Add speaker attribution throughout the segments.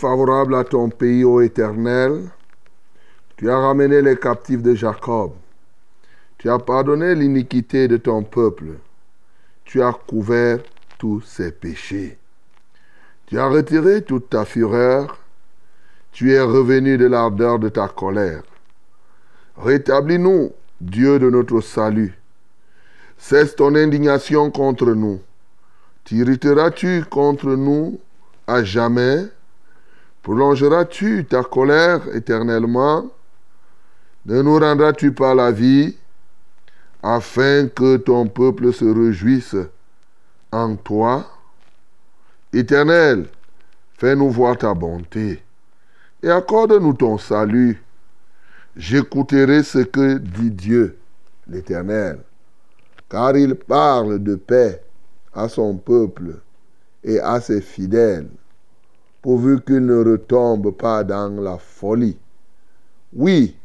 Speaker 1: Favorable à ton pays, ô Éternel. Tu as ramené les captifs de Jacob. Tu as pardonné l'iniquité de ton peuple. Tu as couvert tous ses péchés. Tu as retiré toute ta fureur. Tu es revenu de l'ardeur de ta colère. Rétablis-nous, Dieu de notre salut. Cesse ton indignation contre nous. T'irriteras-tu contre nous à jamais? Prolongeras-tu ta colère éternellement? Ne nous rendras-tu pas la vie afin que ton peuple se réjouisse en toi? Éternel, fais-nous voir ta bonté et accorde-nous ton salut. J'écouterai ce que dit Dieu, l'Éternel, car il parle de paix à son peuple et à ses fidèles pourvu qu'il ne retombe pas dans la folie. Oui,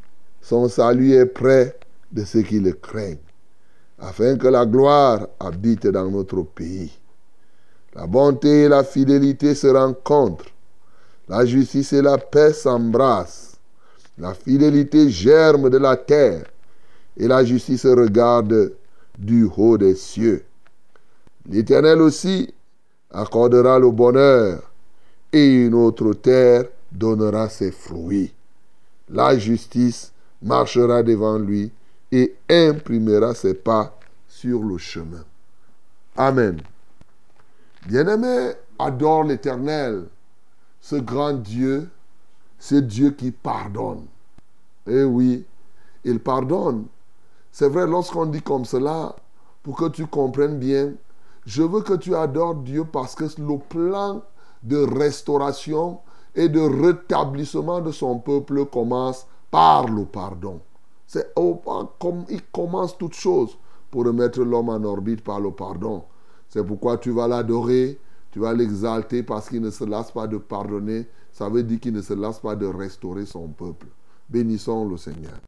Speaker 1: son salut est près de ceux qui le craignent, afin que la gloire habite dans notre pays. La bonté et la fidélité se rencontrent, la justice et la paix s'embrassent, la fidélité germe de la terre, et la justice regarde du haut des cieux. L'Éternel aussi accordera le bonheur et une autre terre donnera ses fruits. La justice marchera devant lui et imprimera ses pas sur le chemin. Amen. Bien-aimé, adore l'Éternel, ce grand Dieu, ce Dieu qui pardonne. Eh oui, il pardonne. C'est vrai, lorsqu'on dit comme cela, pour que tu comprennes bien, je veux que tu adores Dieu parce que le plan de restauration et de rétablissement de son peuple commence par le pardon. C'est comme il commence toute chose pour remettre l'homme en orbite par le pardon. C'est pourquoi tu vas l'adorer, tu vas l'exalter parce qu'il ne se lasse pas de pardonner. Ça veut dire qu'il ne se lasse pas de restaurer son peuple. Bénissons le Seigneur.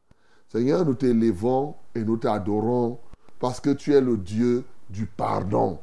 Speaker 1: Seigneur, nous t'élévons et nous t'adorons parce que tu es le Dieu du pardon.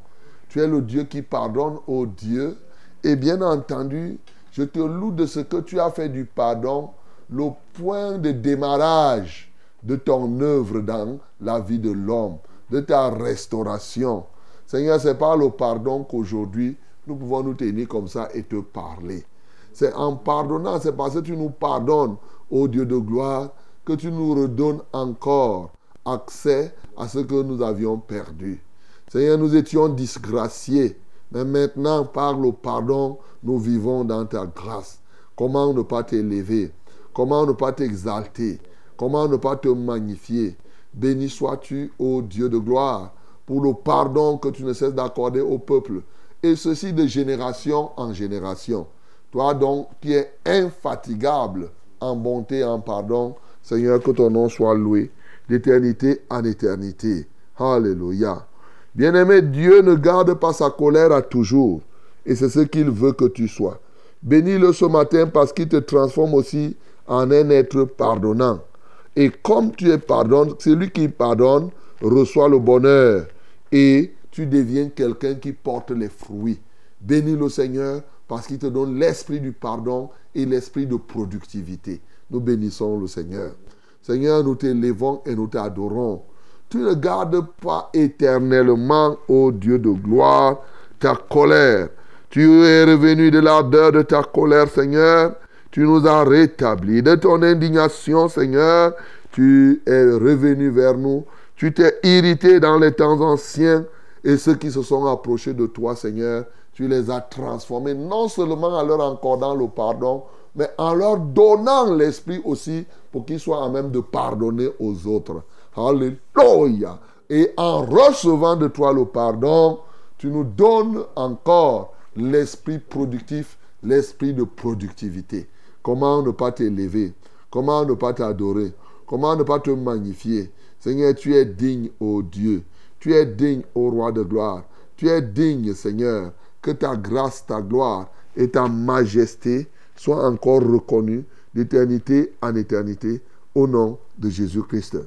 Speaker 1: Tu es le Dieu qui pardonne, au Dieu, et bien entendu, je te loue de ce que tu as fait du pardon le point de démarrage de ton œuvre dans la vie de l'homme, de ta restauration. Seigneur, c'est par le pardon qu'aujourd'hui nous pouvons nous tenir comme ça et te parler. C'est en pardonnant, c'est parce que tu nous pardonnes, ô Dieu de gloire, que tu nous redonnes encore accès à ce que nous avions perdu. Seigneur, nous étions disgraciés. Mais maintenant, par le pardon, nous vivons dans ta grâce. Comment ne pas t'élever? Comment ne pas t'exalter? Comment ne pas te magnifier? Béni sois-tu, ô Dieu de gloire, pour le pardon que tu ne cesses d'accorder au peuple. Et ceci de génération en génération. Toi donc qui es infatigable en bonté et en pardon, Seigneur, que ton nom soit loué d'éternité en éternité. Alléluia. Bien-aimé, Dieu ne garde pas sa colère à toujours. Et c'est ce qu'il veut que tu sois. Bénis-le ce matin parce qu'il te transforme aussi en un être pardonnant. Et comme tu es pardonné, celui qui pardonne reçoit le bonheur. Et tu deviens quelqu'un qui porte les fruits. Bénis le Seigneur parce qu'il te donne l'esprit du pardon et l'esprit de productivité. Nous bénissons le Seigneur. Seigneur, nous t'élévons et nous t'adorons. Tu ne gardes pas éternellement, ô Dieu de gloire, ta colère. Tu es revenu de l'ardeur de ta colère, Seigneur. Tu nous as rétablis de ton indignation, Seigneur. Tu es revenu vers nous. Tu t'es irrité dans les temps anciens. Et ceux qui se sont approchés de toi, Seigneur, tu les as transformés, non seulement en leur accordant le pardon, mais en leur donnant l'esprit aussi pour qu'ils soient à même de pardonner aux autres. Alléluia. Et en recevant de toi le pardon, tu nous donnes encore l'esprit productif, l'esprit de productivité. Comment ne pas t'élever? Comment ne pas t'adorer? Comment ne pas te magnifier? Seigneur, tu es digne, ô Dieu. Tu es digne, ô roi de gloire. Tu es digne, Seigneur, que ta grâce, ta gloire et ta majesté soient encore reconnues d'éternité en éternité au nom de Jésus-Christ.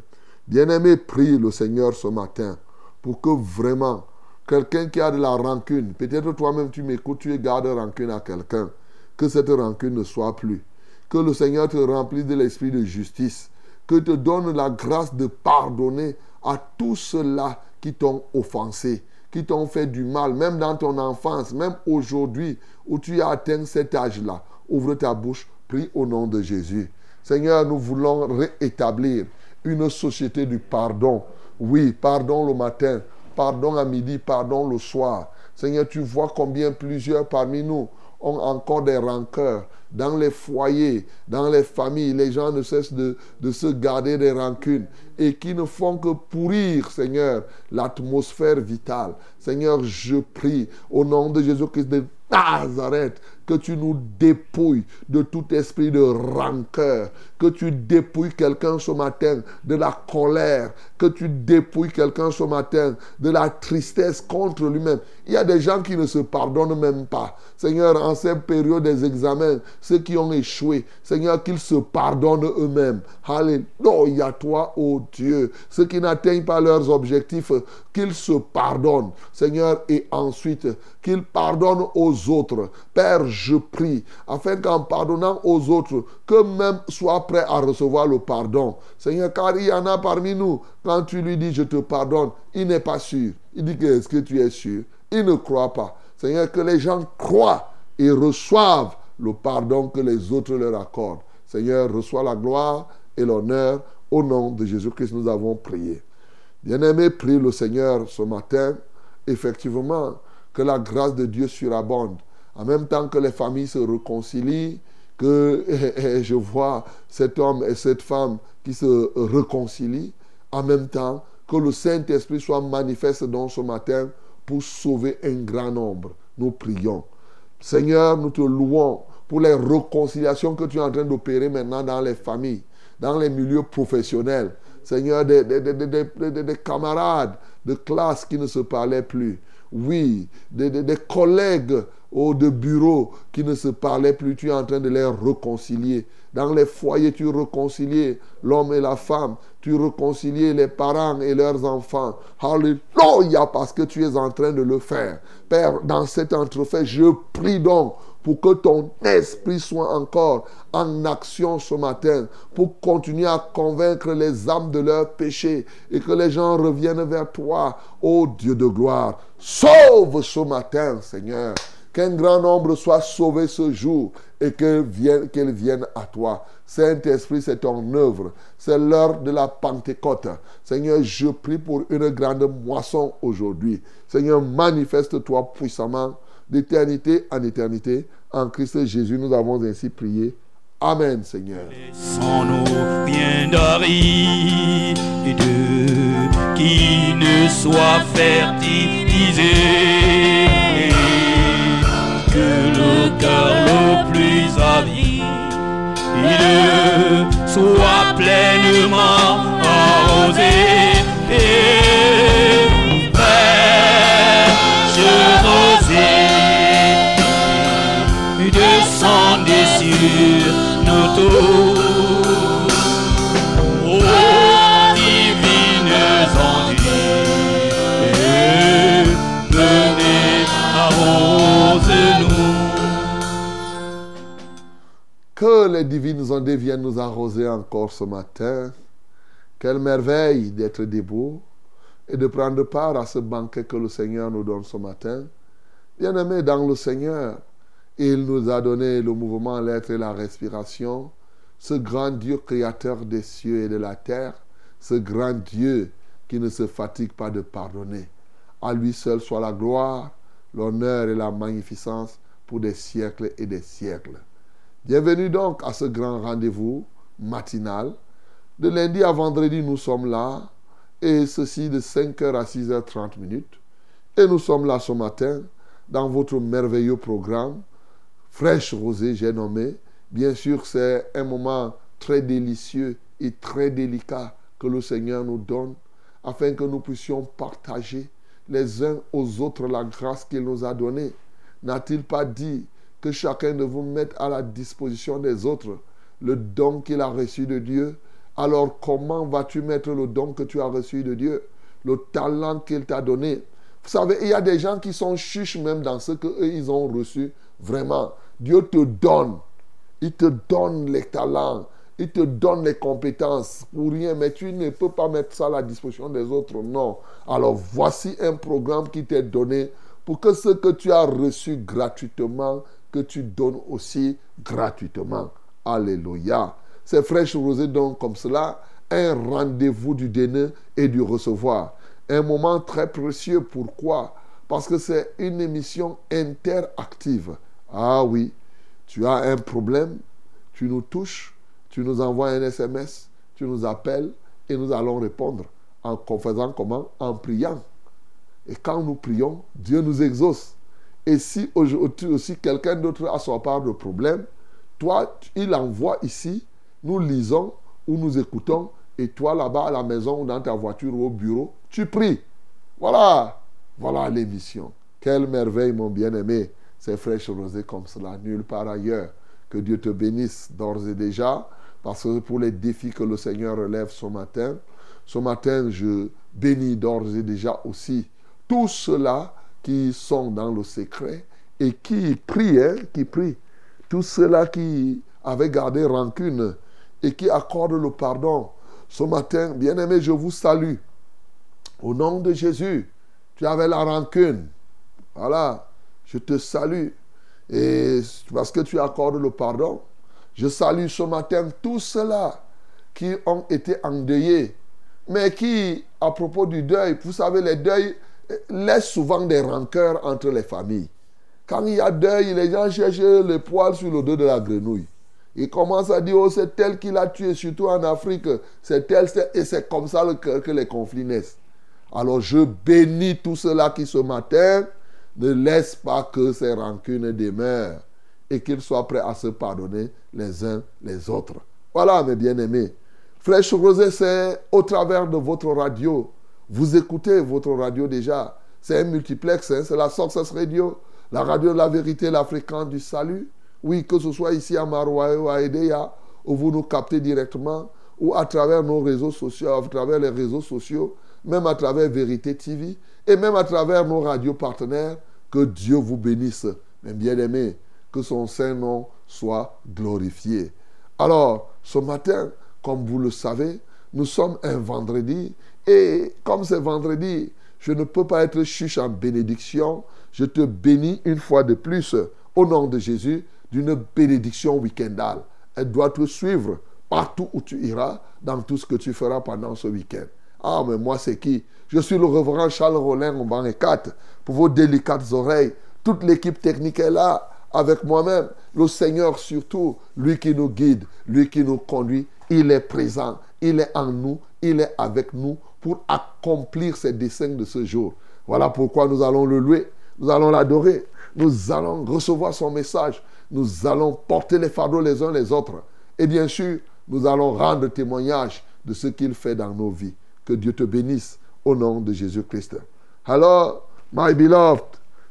Speaker 1: Bien-aimé, prie le Seigneur ce matin pour que vraiment quelqu'un qui a de la rancune, peut-être toi-même tu m'écoutes, tu gardes rancune à quelqu'un, que cette rancune ne soit plus. Que le Seigneur te remplisse de l'esprit de justice, que te donne la grâce de pardonner à tous ceux-là qui t'ont offensé, qui t'ont fait du mal, même dans ton enfance, même aujourd'hui où tu as atteint cet âge-là. Ouvre ta bouche, prie au nom de Jésus. Seigneur, nous voulons réétablir une société du pardon. Oui, pardon le matin, pardon à midi, pardon le soir. Seigneur, tu vois combien plusieurs parmi nous ont encore des rancœurs. Dans les foyers, dans les familles, les gens ne cessent de, se garder des rancunes et qui ne font que pourrir, Seigneur, l'atmosphère vitale. Seigneur, je prie au nom de Jésus-Christ de Nazareth, que tu nous dépouilles de tout esprit de rancœur, que tu dépouilles quelqu'un ce matin de la colère, que tu dépouilles quelqu'un ce matin de la tristesse contre lui-même. Il y a des gens qui ne se pardonnent même pas. Seigneur, en cette période des examens, ceux qui ont échoué, Seigneur, qu'ils se pardonnent eux-mêmes. Alléluia, toi, ô Dieu. Ceux qui n'atteignent pas leurs objectifs, qu'ils se pardonnent, Seigneur, et ensuite qu'ils pardonnent aux autres. Père, je prie, afin qu'en pardonnant aux autres, que même soient prêts à recevoir le pardon. Seigneur, car il y en a parmi nous, quand tu lui dis je te pardonne, il n'est pas sûr. Il dit est-ce que tu es sûr? Il ne croit pas. Seigneur, que les gens croient et reçoivent le pardon que les autres leur accordent. Seigneur, reçois la gloire et l'honneur. Au nom de Jésus-Christ, nous avons prié. Bien-aimé, prie le Seigneur ce matin, effectivement, que la grâce de Dieu surabonde. En même temps que les familles se réconcilient, que je vois cet homme et cette femme qui se réconcilient, en même temps que le Saint-Esprit soit manifeste dans ce matin pour sauver un grand nombre. Nous prions. Seigneur, nous te louons pour les réconciliations que tu es en train d'opérer maintenant dans les familles, dans les milieux professionnels. Seigneur, des, des, camarades de classe qui ne se parlaient plus. Oui, des, collègues ou de bureau qui ne se parlaient plus, tu es en train de les réconcilier. Dans les foyers, tu réconcilies l'homme et la femme. Tu réconcilies les parents et leurs enfants. Alléluia, parce que tu es en train de le faire. Père, dans cet entrefait, je prie donc pour que ton esprit soit encore en action ce matin, pour continuer à convaincre les âmes de leurs péchés et que les gens reviennent vers toi, ô Dieu de gloire. Sauve ce matin, Seigneur Qu'un grand nombre soit sauvé ce jour et qu'elle vienne, qu'elle vienne à toi. Saint-Esprit, c'est ton œuvre. C'est l'heure de la Pentecôte. Seigneur, je prie pour une grande moisson aujourd'hui. Seigneur, manifeste-toi puissamment d'éternité en éternité. En Christ Jésus, nous avons ainsi prié. Amen, Seigneur.
Speaker 2: Ne soit fertilisé, que le cœur le plus avide soit pleinement arrosé. Et je rosée, descendez sur nos tours.
Speaker 1: Que les divines ondes viennent nous arroser encore ce matin. Quelle merveille d'être debout et de prendre part à ce banquet que le Seigneur nous donne ce matin. Bien-aimés dans le Seigneur, il nous a donné le mouvement, l'être et la respiration. Ce grand Dieu créateur des cieux et de la terre, ce grand Dieu qui ne se fatigue pas de pardonner. À lui seul soit la gloire, l'honneur et la magnificence pour des siècles et des siècles. Bienvenue donc à ce grand rendez-vous matinal. De lundi à vendredi, nous sommes là, et ceci de 5h à 6h30 minutes. Et nous sommes là ce matin dans votre merveilleux programme, Fraîche Rosée, j'ai nommé. Bien sûr, c'est un moment très délicieux et très délicat que le Seigneur nous donne afin que nous puissions partager les uns aux autres la grâce qu'il nous a donnée. N'a-t-il pas dit que chacun de vous mette à la disposition des autres le don qu'il a reçu de Dieu Alors comment vas-tu mettre le don que tu as reçu de Dieu Le talent qu'il t'a donné? Vous savez, il y a des gens qui sont chiches même dans ce qu'eux, ils ont reçu. Vraiment, Dieu te donne. Il te donne les talents. Il te donne les compétences pour rien, mais tu ne peux pas mettre ça à la disposition des autres. Non. Alors voici un programme qui t'est donné pour que ce que tu as reçu gratuitement, tu donnes aussi gratuitement. Alléluia. C'est fraîche rosée donc comme cela, un rendez-vous du donner et du recevoir. Un moment très précieux. Pourquoi? Parce que c'est une émission interactive. Ah oui, tu as un problème, tu nous touches, tu nous envoies un SMS, tu nous appelles et nous allons répondre en faisant comment? En priant. Et quand nous prions, Dieu nous exauce. Et si aujourd'hui aussi quelqu'un d'autre a son part de problème, toi, il envoie ici, nous lisons ou nous écoutons, et toi là-bas à la maison ou dans ta voiture ou au bureau, tu pries. Voilà, voilà l'émission. Quelle merveille, mon bien-aimé. C'est fraîche rosée comme cela, nulle part ailleurs. Que Dieu te bénisse d'ores et déjà, parce que pour les défis que le Seigneur relève ce matin, ce matin, je bénis d'ores et déjà aussi tous ceux-là qui sont dans le secret et qui prient, hein, qui prient. Tous ceux-là qui avaient gardé rancune et qui accordent le pardon. Ce matin, bien-aimé, je vous salue. Au nom de Jésus, tu avais la rancune. Voilà, je te salue. Et parce que tu accordes le pardon, je salue ce matin tous ceux-là qui ont été endeuillés, mais qui, à propos du deuil, vous savez, les deuils laissent souvent des rancœurs entre les familles. Quand il y a deuil, les gens cherchent le poil sur le dos de la grenouille. Ils commencent à dire, oh, c'est tel qui l'a tué, surtout en Afrique. C'est tel, et c'est comme ça que les conflits naissent. Alors je bénis tous ceux-là qui ce matin ne laissent pas que ces rancunes demeurent et qu'ils soient prêts à se pardonner les uns les autres. Voilà, mes bien-aimés. Flèche Rosée, c'est au travers de votre radio. Vous écoutez votre radio déjà. C'est un multiplex, hein. c'est la Success Radio, la radio de la vérité, la fréquence du salut. Oui, que ce soit ici à Maroua ou à Edea, où vous nous captez directement, ou à travers nos réseaux sociaux, à travers les réseaux sociaux, même à travers Vérité TV, et même à travers nos radios partenaires. Que Dieu vous bénisse, mes bien-aimés, que son saint nom soit glorifié. Alors, ce matin, comme vous le savez, nous sommes un vendredi, et comme c'est vendredi, je ne peux pas être chiche en bénédiction. Je te bénis une fois de plus au nom de Jésus d'une bénédiction week-endale. Elle doit te suivre partout où tu iras, dans tout ce que tu feras pendant ce week-end. Ah, mais moi, c'est qui? Je suis le reverend Charles Rollin en banc 4 pour vos délicates oreilles. Toute l'équipe technique est là avec moi-même. Le Seigneur surtout, lui qui nous guide, lui qui nous conduit, il est présent, il est en nous, il est avec nous pour accomplir ses desseins de ce jour. Voilà pourquoi nous allons le louer, nous allons l'adorer, nous allons recevoir son message, nous allons porter les fardeaux les uns les autres. Et bien sûr, nous allons rendre témoignage de ce qu'il fait dans nos vies. Que Dieu te bénisse au nom de Jésus-Christ. Alors, my beloved,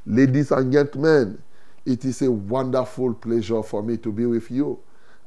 Speaker 1: ladies and gentlemen, it is a wonderful pleasure for me to be with you.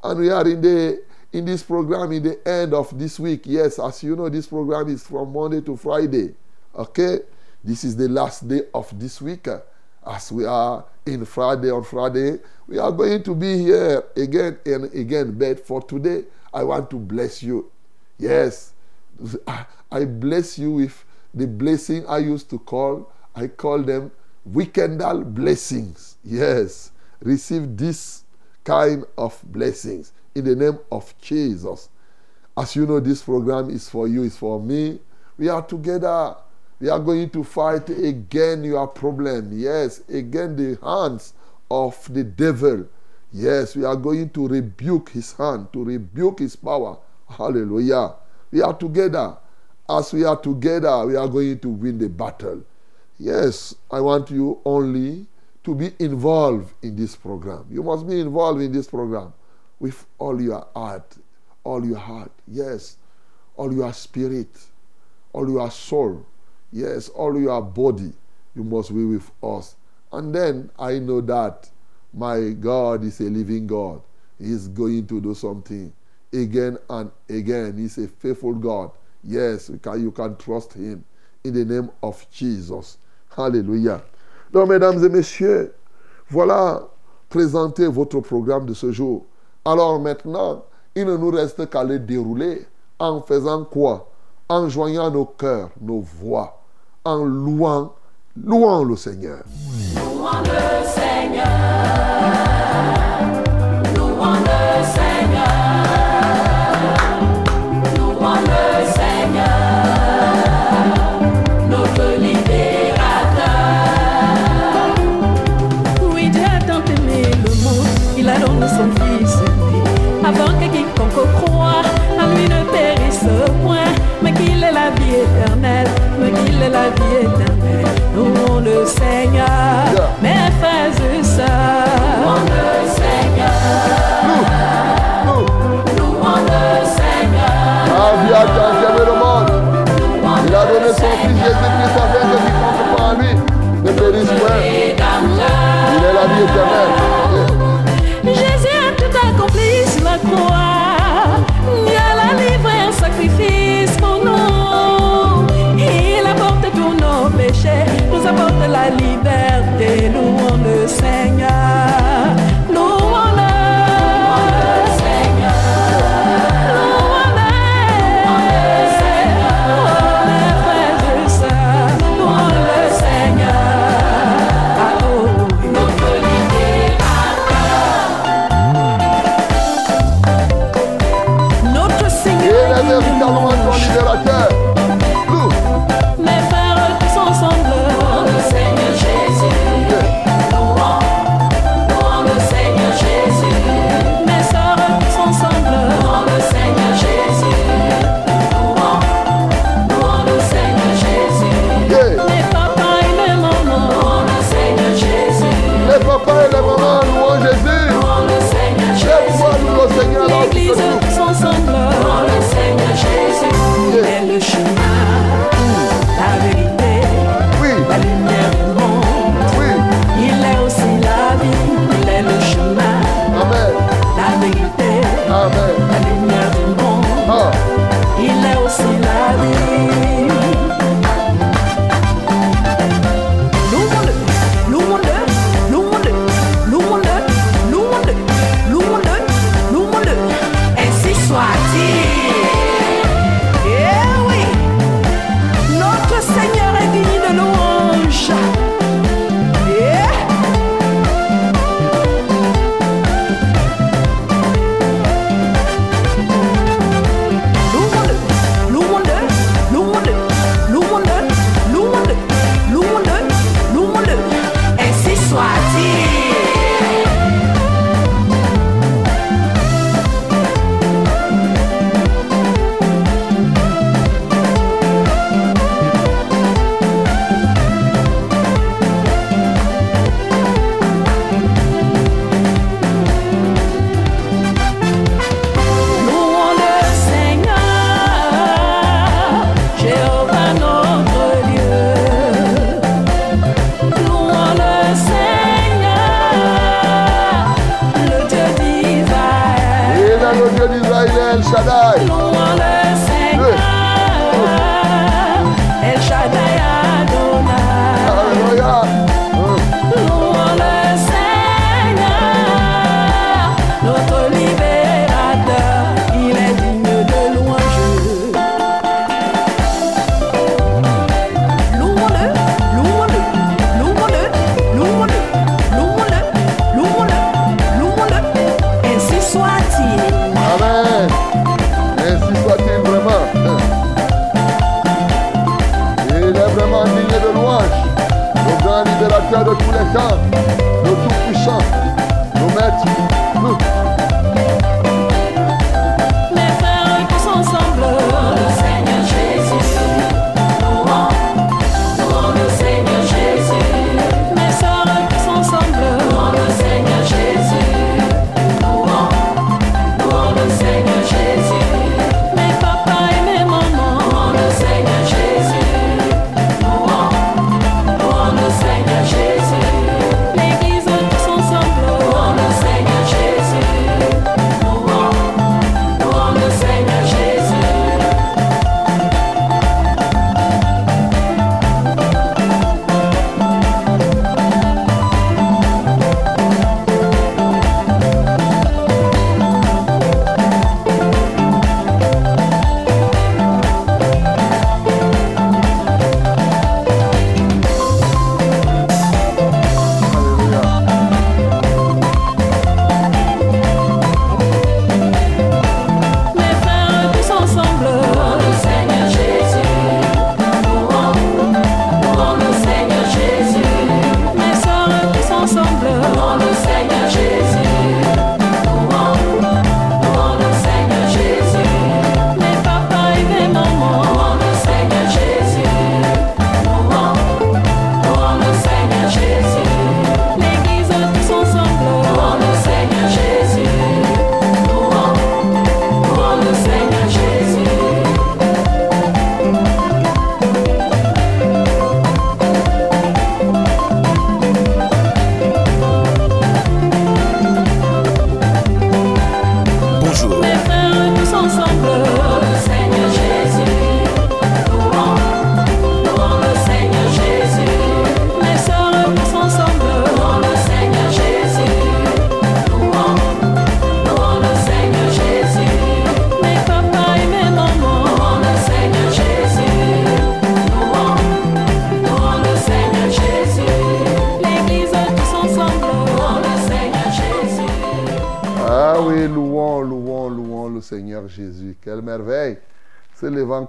Speaker 1: And we are in the in this program in the end of this week. Yes, as you know, this program is from Monday to Friday. Okay? This is the last day of this week. Uh, as we are in Friday on Friday, we are going to be here again and again. But for today, I want to bless you. Yes, I bless you with the blessing I used to call, I call them weekendal blessings. Yes, receive this kind of blessings in the name of Jesus. As you know, this program is for you, it's for me. We are together. We are going to fight again your problem. Yes, again the hands of the devil. Yes, we are going to rebuke his hand, to rebuke his power. Hallelujah. We are together. As we are together, we are going to win the battle. Yes, I want you only to be involved in this program. You must be involved in this program with all your heart, all your heart. Yes, all your spirit, all your soul. Yes, all your body. You must be with us. And then I know that my God is a living God. He is going to do something again and again. He's a faithful God. Yes, you can, you can trust Him in the name of Jesus. Alléluia. Donc, mesdames et messieurs, voilà présenter votre programme de ce jour. Alors maintenant, il ne nous reste qu'à le dérouler en faisant quoi? En joignant nos cœurs, nos voix, en louant, louant le Seigneur.
Speaker 3: Louons le Seigneur.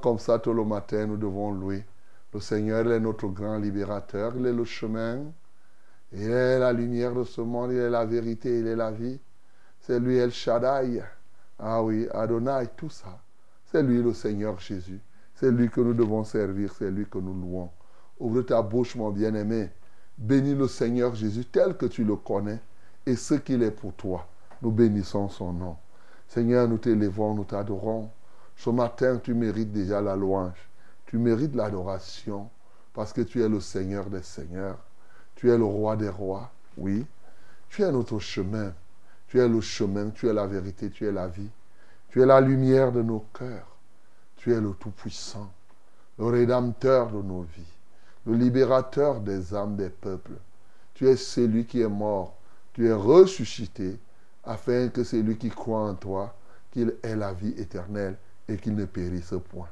Speaker 1: Comme ça tout le matin, nous devons louer. Le Seigneur il est notre grand libérateur. Il est le chemin. Il est la lumière de ce monde. Il est la vérité. Il est la vie. C'est lui El Shaddai. Ah oui, Adonai, tout ça. C'est lui le Seigneur Jésus. C'est lui que nous devons servir. C'est lui que nous louons. Ouvre ta bouche, mon bien-aimé. Bénis le Seigneur Jésus tel que tu le connais et ce qu'il est pour toi. Nous bénissons son nom. Seigneur, nous t'élévons, nous t'adorons. Ce matin, tu mérites déjà la louange. Tu mérites l'adoration parce que tu es le Seigneur des Seigneurs. Tu es le roi des rois. Oui. Tu es notre chemin. Tu es le chemin, tu es la vérité, tu es la vie. Tu es la lumière de nos cœurs. Tu es le Tout-Puissant, le Rédempteur de nos vies, le libérateur des âmes des peuples. Tu es celui qui est mort. Tu es ressuscité afin que celui qui croit en toi, qu'il ait la vie éternelle et qu'il ne périsse point.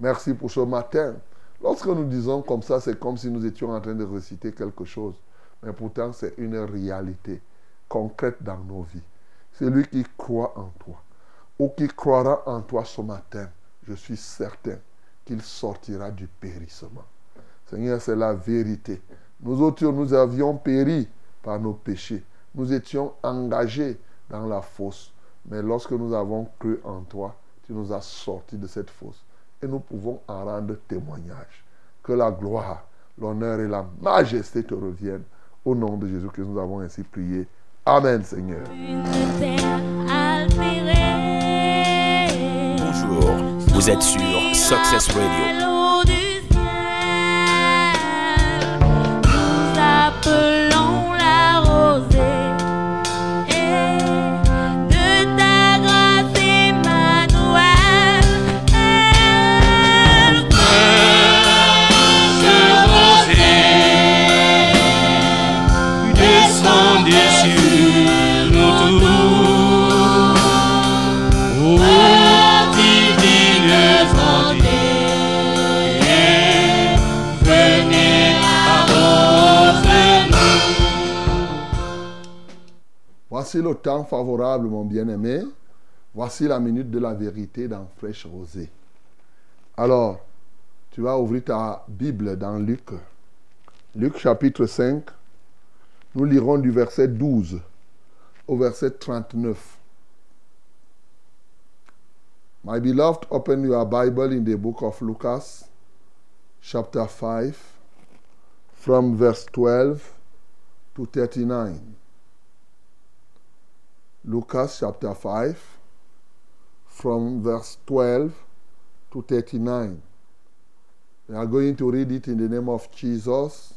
Speaker 1: Merci pour ce matin. Lorsque nous disons comme ça, c'est comme si nous étions en train de réciter quelque chose. Mais pourtant, c'est une réalité concrète dans nos vies. Celui qui croit en toi ou qui croira en toi ce matin, je suis certain qu'il sortira du périssement. Seigneur, c'est la vérité. Nous autres, nous avions péri par nos péchés. Nous étions engagés dans la fosse. Mais lorsque nous avons cru en toi, tu nous as sortis de cette fosse. Et nous pouvons en rendre témoignage. Que la gloire, l'honneur et la majesté te reviennent. Au nom de Jésus que nous avons ainsi prié. Amen, Seigneur.
Speaker 4: Bonjour. Vous êtes sur Success Radio.
Speaker 1: Voici le temps favorable, mon bien-aimé. Voici la minute de la vérité dans Fraîche Rosée. Alors, tu vas ouvrir ta Bible dans Luc, Luc chapitre 5, nous lirons du verset 12 au verset 39. My beloved, open your Bible in the book of Lucas, chapter 5, from verse 12 to 39. Lucas chapter 5, from verse 12 to 39. We are going to read it in the name of Jesus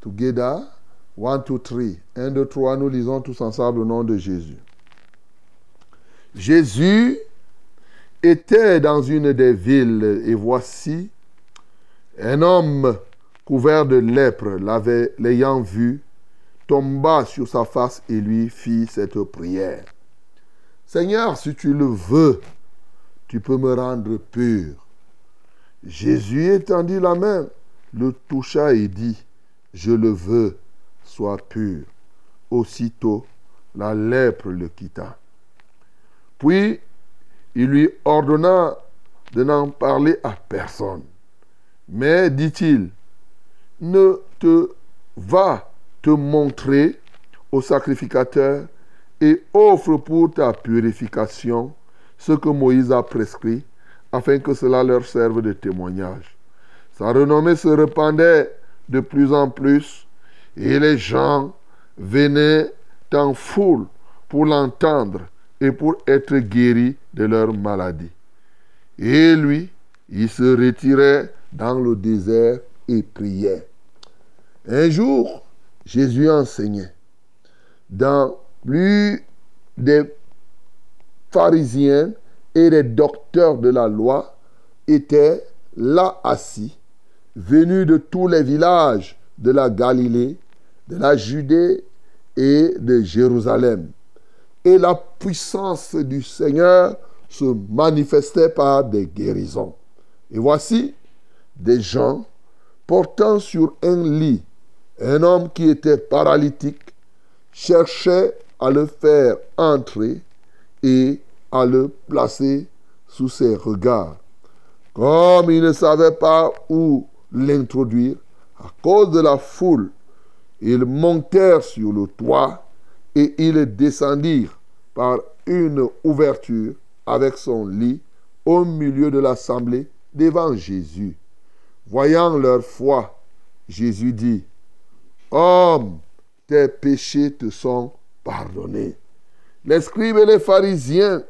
Speaker 1: together. 1, 2, 3. 1, 2, 3, nous lisons tous ensemble au nom de Jésus. Jésus était dans une des villes et voici un homme couvert de lèpre l'ayant vu tomba sur sa face et lui fit cette prière. Seigneur, si tu le veux, tu peux me rendre pur. Jésus étendit la main, le toucha et dit, je le veux, sois pur. Aussitôt, la lèpre le quitta. Puis, il lui ordonna de n'en parler à personne. Mais, dit-il, ne te va te montrer au sacrificateur et offre pour ta purification ce que Moïse a prescrit, afin que cela leur serve de témoignage. Sa renommée se répandait de plus en plus, et les gens venaient en foule pour l'entendre et pour être guéris de leur maladie. Et lui, il se retirait dans le désert et priait. Un jour, Jésus enseignait. Dans plus des pharisiens et des docteurs de la loi étaient là assis, venus de tous les villages de la Galilée, de la Judée et de Jérusalem. Et la puissance du Seigneur se manifestait par des guérisons. Et voici des gens portant sur un lit un homme qui était paralytique cherchait à le faire entrer et à le placer sous ses regards. Comme il ne savait pas où l'introduire, à cause de la foule, ils montèrent sur le toit et ils descendirent par une ouverture avec son lit au milieu de l'assemblée devant Jésus. Voyant leur foi, Jésus dit, Homme, tes péchés te sont pardonnés. Les scribes et les pharisiens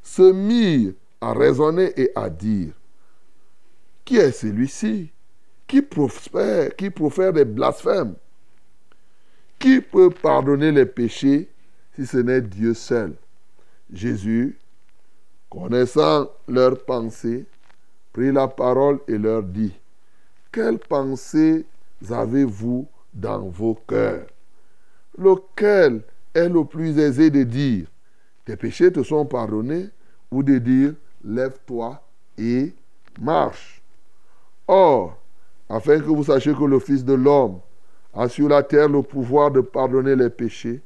Speaker 1: se mirent à raisonner et à dire, qui est celui-ci qui prospère, qui profère des blasphèmes? Qui peut pardonner les péchés si ce n'est Dieu seul? Jésus, connaissant leurs pensées, prit la parole et leur dit, quelles pensées avez-vous dans vos cœurs Lequel est le plus aisé de dire, tes péchés te sont pardonnés, ou de dire, lève-toi et marche Or, afin que vous sachiez que le Fils de l'homme a sur la terre le pouvoir de pardonner les péchés,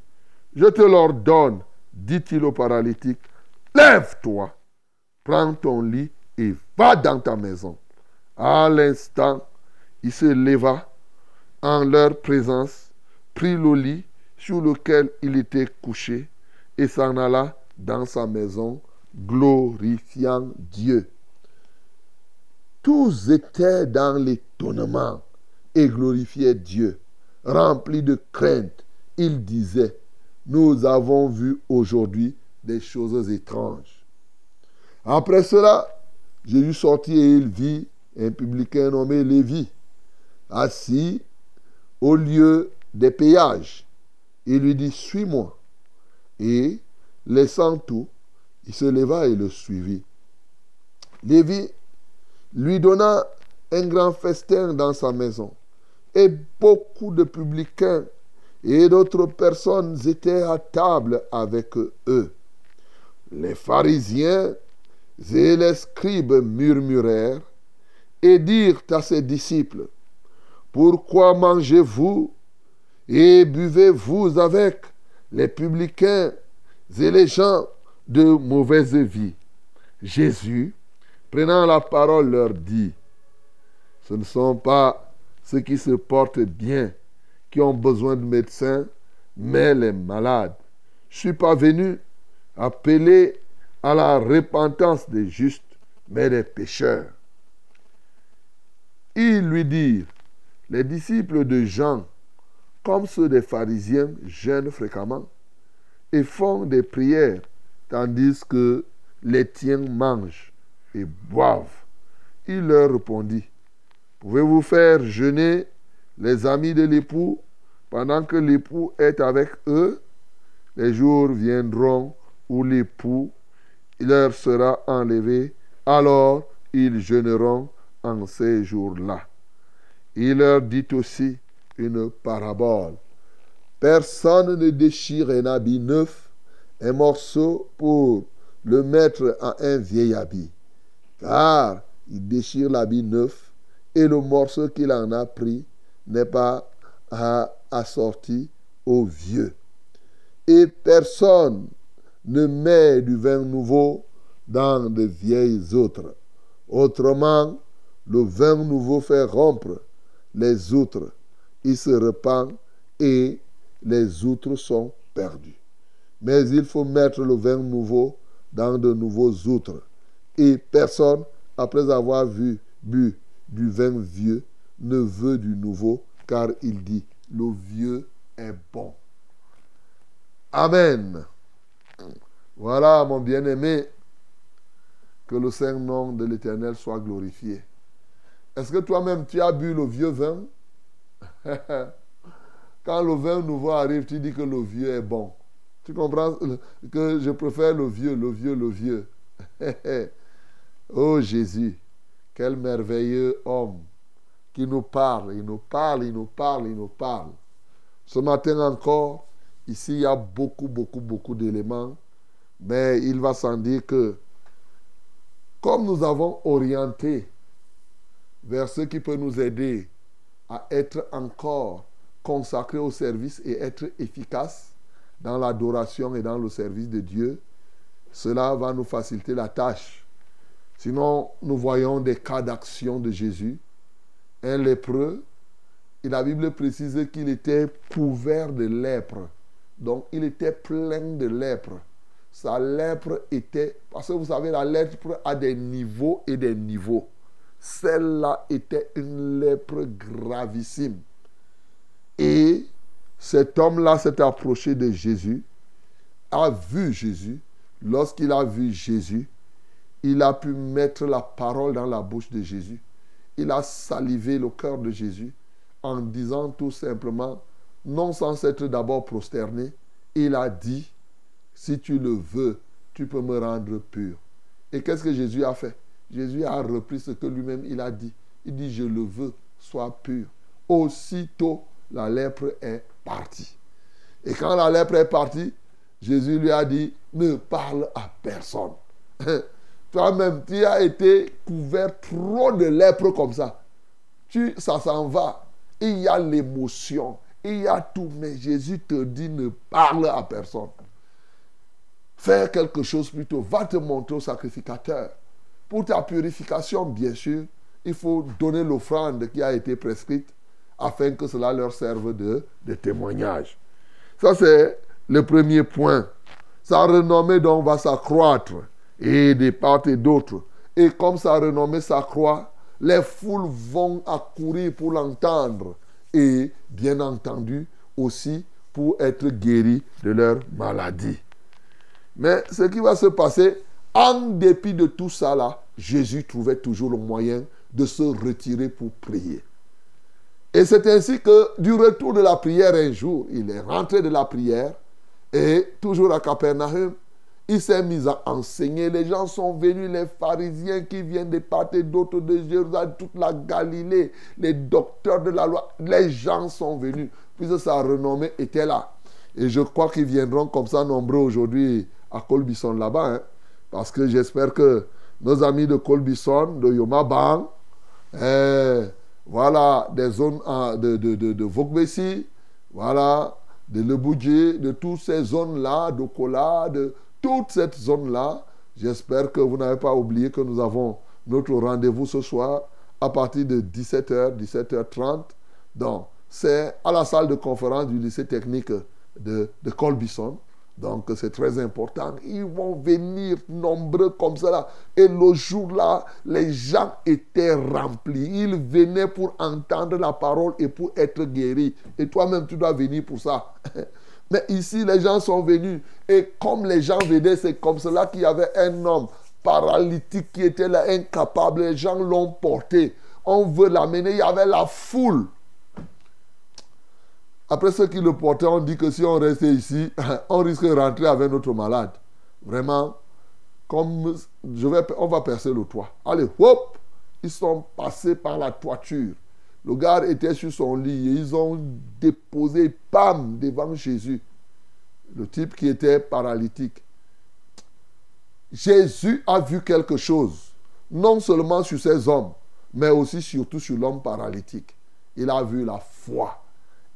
Speaker 1: je te l'ordonne, dit-il au paralytique, lève-toi, prends ton lit et va dans ta maison. À l'instant, il se leva en leur présence, prit le lit sur lequel il était couché et s'en alla dans sa maison, glorifiant Dieu. Tous étaient dans l'étonnement et glorifiaient Dieu. Remplis de crainte, ils disaient, nous avons vu aujourd'hui des choses étranges. Après cela, Jésus sortit et il vit un publicain nommé Lévi, assis au lieu des péages. Il lui dit, suis-moi. Et, laissant tout, il se leva et le suivit. Lévi lui donna un grand festin dans sa maison. Et beaucoup de publicains et d'autres personnes étaient à table avec eux. Les pharisiens et les scribes murmurèrent et dirent à ses disciples, Pourquoi mangez-vous et buvez-vous avec les publicains et les gens de mauvaise vie? Jésus, prenant la parole, leur dit, Ce ne sont pas ceux qui se portent bien, qui ont besoin de médecins, mais les malades. Je ne suis pas venu appeler à la repentance des justes, mais des pécheurs. Ils lui dirent, les disciples de Jean, comme ceux des pharisiens, jeûnent fréquemment et font des prières, tandis que les tiens mangent et boivent. Il leur répondit, pouvez-vous faire jeûner les amis de l'époux pendant que l'époux est avec eux? Les jours viendront où l'époux leur sera enlevé, alors ils jeûneront en ces jours-là. Il leur dit aussi une parabole. Personne ne déchire un habit neuf, un morceau pour le mettre à un vieil habit. Car il déchire l'habit neuf et le morceau qu'il en a pris n'est pas assorti au vieux. Et personne ne met du vin nouveau dans de vieilles outres. Autrement, le vin nouveau fait rompre les outres. Il se répand et les outres sont perdues. Mais il faut mettre le vin nouveau dans de nouveaux outres. Et personne, après avoir vu, bu du vin vieux, ne veut du nouveau, car il dit, le vieux est bon. Amen. Voilà, mon bien-aimé, que le saint nom de l'Éternel soit glorifié. Est-ce que toi-même, tu as bu le vieux vin? Quand le vin nouveau arrive, tu dis que le vieux est bon. Tu comprends? Que je préfère le vieux, le vieux, le vieux. oh Jésus, quel merveilleux homme qui nous parle, il nous parle, il nous parle, il nous parle. Ce matin encore, ici, il y a beaucoup, beaucoup, beaucoup d'éléments, mais il va sans dire que comme nous avons orienté vers ce qui peut nous aider à être encore consacrés au service et être efficaces dans l'adoration et dans le service de Dieu, cela va nous faciliter la tâche. Sinon, nous voyons des cas d'action de Jésus. Un lépreux, et la Bible précise qu'il était couvert de lèpre. Donc, il était plein de lèpre. Sa lèpre était... Parce que vous savez, la lèpre a des niveaux et des niveaux. Celle-là était une lèpre gravissime. Et cet homme-là s'est approché de Jésus, a vu Jésus. Lorsqu'il a vu Jésus, il a pu mettre la parole dans la bouche de Jésus. Il a salivé le cœur de Jésus en disant tout simplement, non sans s'être d'abord prosterné, il a dit, si tu le veux, tu peux me rendre pur. Et qu'est-ce que Jésus a fait? Jésus a repris ce que lui-même il a dit. Il dit, je le veux, sois pur. Aussitôt, la lèpre est partie. Et quand la lèpre est partie, Jésus lui a dit, ne parle à personne. Toi-même, tu as été couvert trop de lèpre comme ça. Tu, ça s'en va. Il y a l'émotion. Il y a tout. Mais Jésus te dit, ne parle à personne. Faire quelque chose plutôt. Va te montrer au sacrificateur. Pour ta purification, bien sûr, il faut donner l'offrande qui a été prescrite afin que cela leur serve de, témoignage. Ça, c'est le premier point. Sa renommée donc va s'accroître et de part et d'autre. Et comme sa renommée s'accroît, les foules vont accourir pour l'entendre et bien entendu aussi pour être guéris de leur maladie. Mais ce qui va se passer, en dépit de tout ça Jésus trouvait toujours le moyen de se retirer pour prier. Et c'est ainsi que du retour de la prière un jour, il est rentré de la prière et toujours à Capernaum, il s'est mis à enseigner. Les gens sont venus, les pharisiens qui viennent de part et d'autre de Jérusalem, toute la Galilée, les docteurs de la loi, les gens sont venus, puisque sa renommée était là. Et je crois qu'ils viendront comme ça nombreux aujourd'hui à Colbisson là-bas, hein, parce que j'espère que nos amis de Colbisson, de Yomabang, eh, voilà, des zones ah, de, de, de, de voilà, de Leboudjé, de toutes ces zones-là, de Kola, de toute cette zone-là. J'espère que vous n'avez pas oublié que nous avons notre rendez-vous ce soir à partir de 17h, 17h30 Donc, c'est à la salle de conférence du lycée technique de, de Colbison. Donc, c'est très important. Ils vont venir nombreux comme cela. Et le jour-là, les gens étaient remplis. Ils venaient pour entendre la parole et pour être guéris. Et toi-même, tu dois venir pour ça. Mais ici, les gens sont venus. Et comme les gens venaient, c'est comme cela qu'il y avait un homme paralytique qui était là, incapable. Les gens l'ont porté. On veut l'amener. Il y avait la foule. Après ceux qui le portaient, on dit que si on restait ici, on risque de rentrer avec notre malade. Vraiment, comme on va percer le toit. Allez, hop, ils sont passés par la toiture. Le gars était sur son lit et ils ont déposé, pam, devant Jésus. Le type qui était paralytique. Jésus a vu quelque chose, non seulement sur ces hommes, mais aussi surtout sur l'homme paralytique. Il a vu la foi.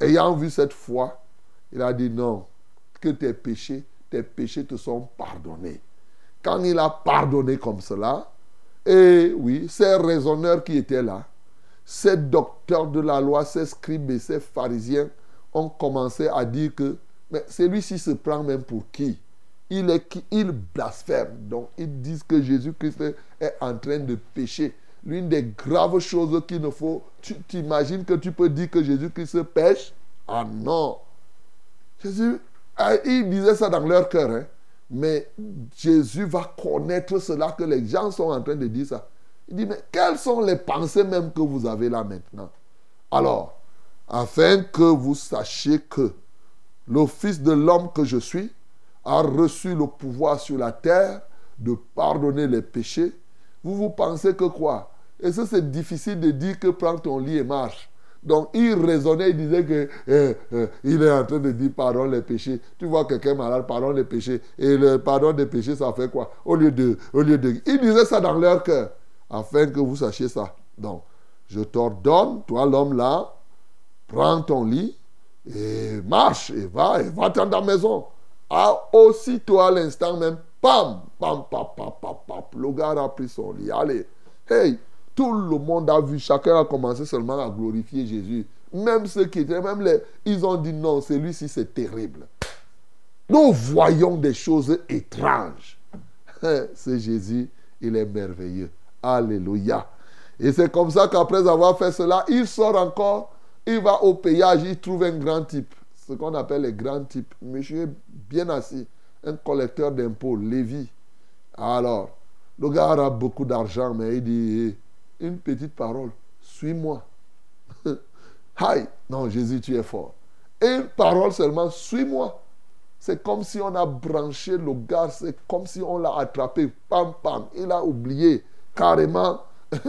Speaker 1: Ayant vu cette foi, il a dit non, que tes péchés, tes péchés te sont pardonnés. Quand il a pardonné comme cela, et oui, ces raisonneurs qui étaient là, ces docteurs de la loi, ces scribes et ces pharisiens ont commencé à dire que mais celui-ci se prend même pour qui? Il, est qui? Il blasphème. Donc ils disent que Jésus-Christ est en train de pécher. L'une des graves choses qu'il ne faut... Tu t'imagines que tu peux dire que Jésus-Christ pêche? Ah non Jésus, ah, ils disaient ça dans leur cœur. hein. Mais Jésus va connaître cela que les gens sont en train de dire ça. Il dit, mais quelles sont les pensées même que vous avez là maintenant? Alors, afin que vous sachiez que le Fils de l'homme que je suis a reçu le pouvoir sur la terre de pardonner les péchés, vous vous pensez que quoi? Et ça, c'est difficile de dire que prends ton lit et marche. Donc, il raisonnait, il disait que eh, eh, il est en train de dire pardon les péchés. Tu vois quelqu'un malade, pardon les péchés. Et le pardon des péchés, ça fait quoi? Au lieu de. Au lieu de il disait ça dans leur cœur, afin que vous sachiez ça. Donc, je t'ordonne, toi l'homme là, prends ton lit et marche et va, et va dans ta maison. Ah, aussitôt à l'instant même, pam, pam, pam, pam, pam, pam, le gars a pris son lit. Allez, hey, tout le monde a vu, chacun a commencé seulement à glorifier Jésus. Même ceux qui étaient, même les, ils ont dit non, celui-ci c'est terrible. Nous voyons des choses étranges. C'est Jésus, il est merveilleux. Alléluia. Et c'est comme ça qu'après avoir fait cela, il sort encore, il va au péage, il trouve un grand type, ce qu'on appelle les grands types. Monsieur bien assis, un collecteur d'impôts, Lévi. Alors, le gars a beaucoup d'argent, mais il dit, une petite parole, suis-moi. Aïe, non, Jésus, tu es fort. Une parole seulement, suis-moi. C'est comme si on a branché le gars, c'est comme si on l'a attrapé, pam, pam. Il a oublié carrément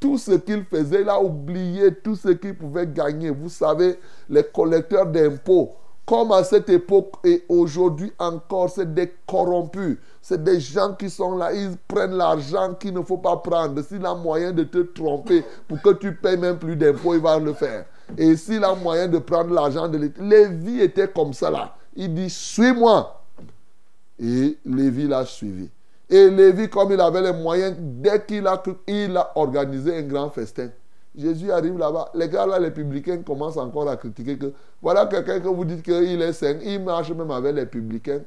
Speaker 1: tout ce qu'il faisait, il a oublié tout ce qu'il pouvait gagner. Vous savez, les collecteurs d'impôts, comme à cette époque et aujourd'hui encore, c'est des corrompus. C'est des gens qui sont là, ils prennent l'argent qu'il ne faut pas prendre. S'il a moyen de te tromper pour que tu payes même plus d'impôts, il va le faire. Et s'il a moyen de prendre l'argent de l'État, Lévi était comme ça là. Il dit, suis-moi. Et Lévi l'a suivi. Et Lévi, comme il avait les moyens, dès qu'il a, il a organisé un grand festin, Jésus arrive là-bas. Les gars là, les publicains commencent encore à critiquer que voilà quelqu'un que vous dites qu'il est saint, il marche même avec les publicains.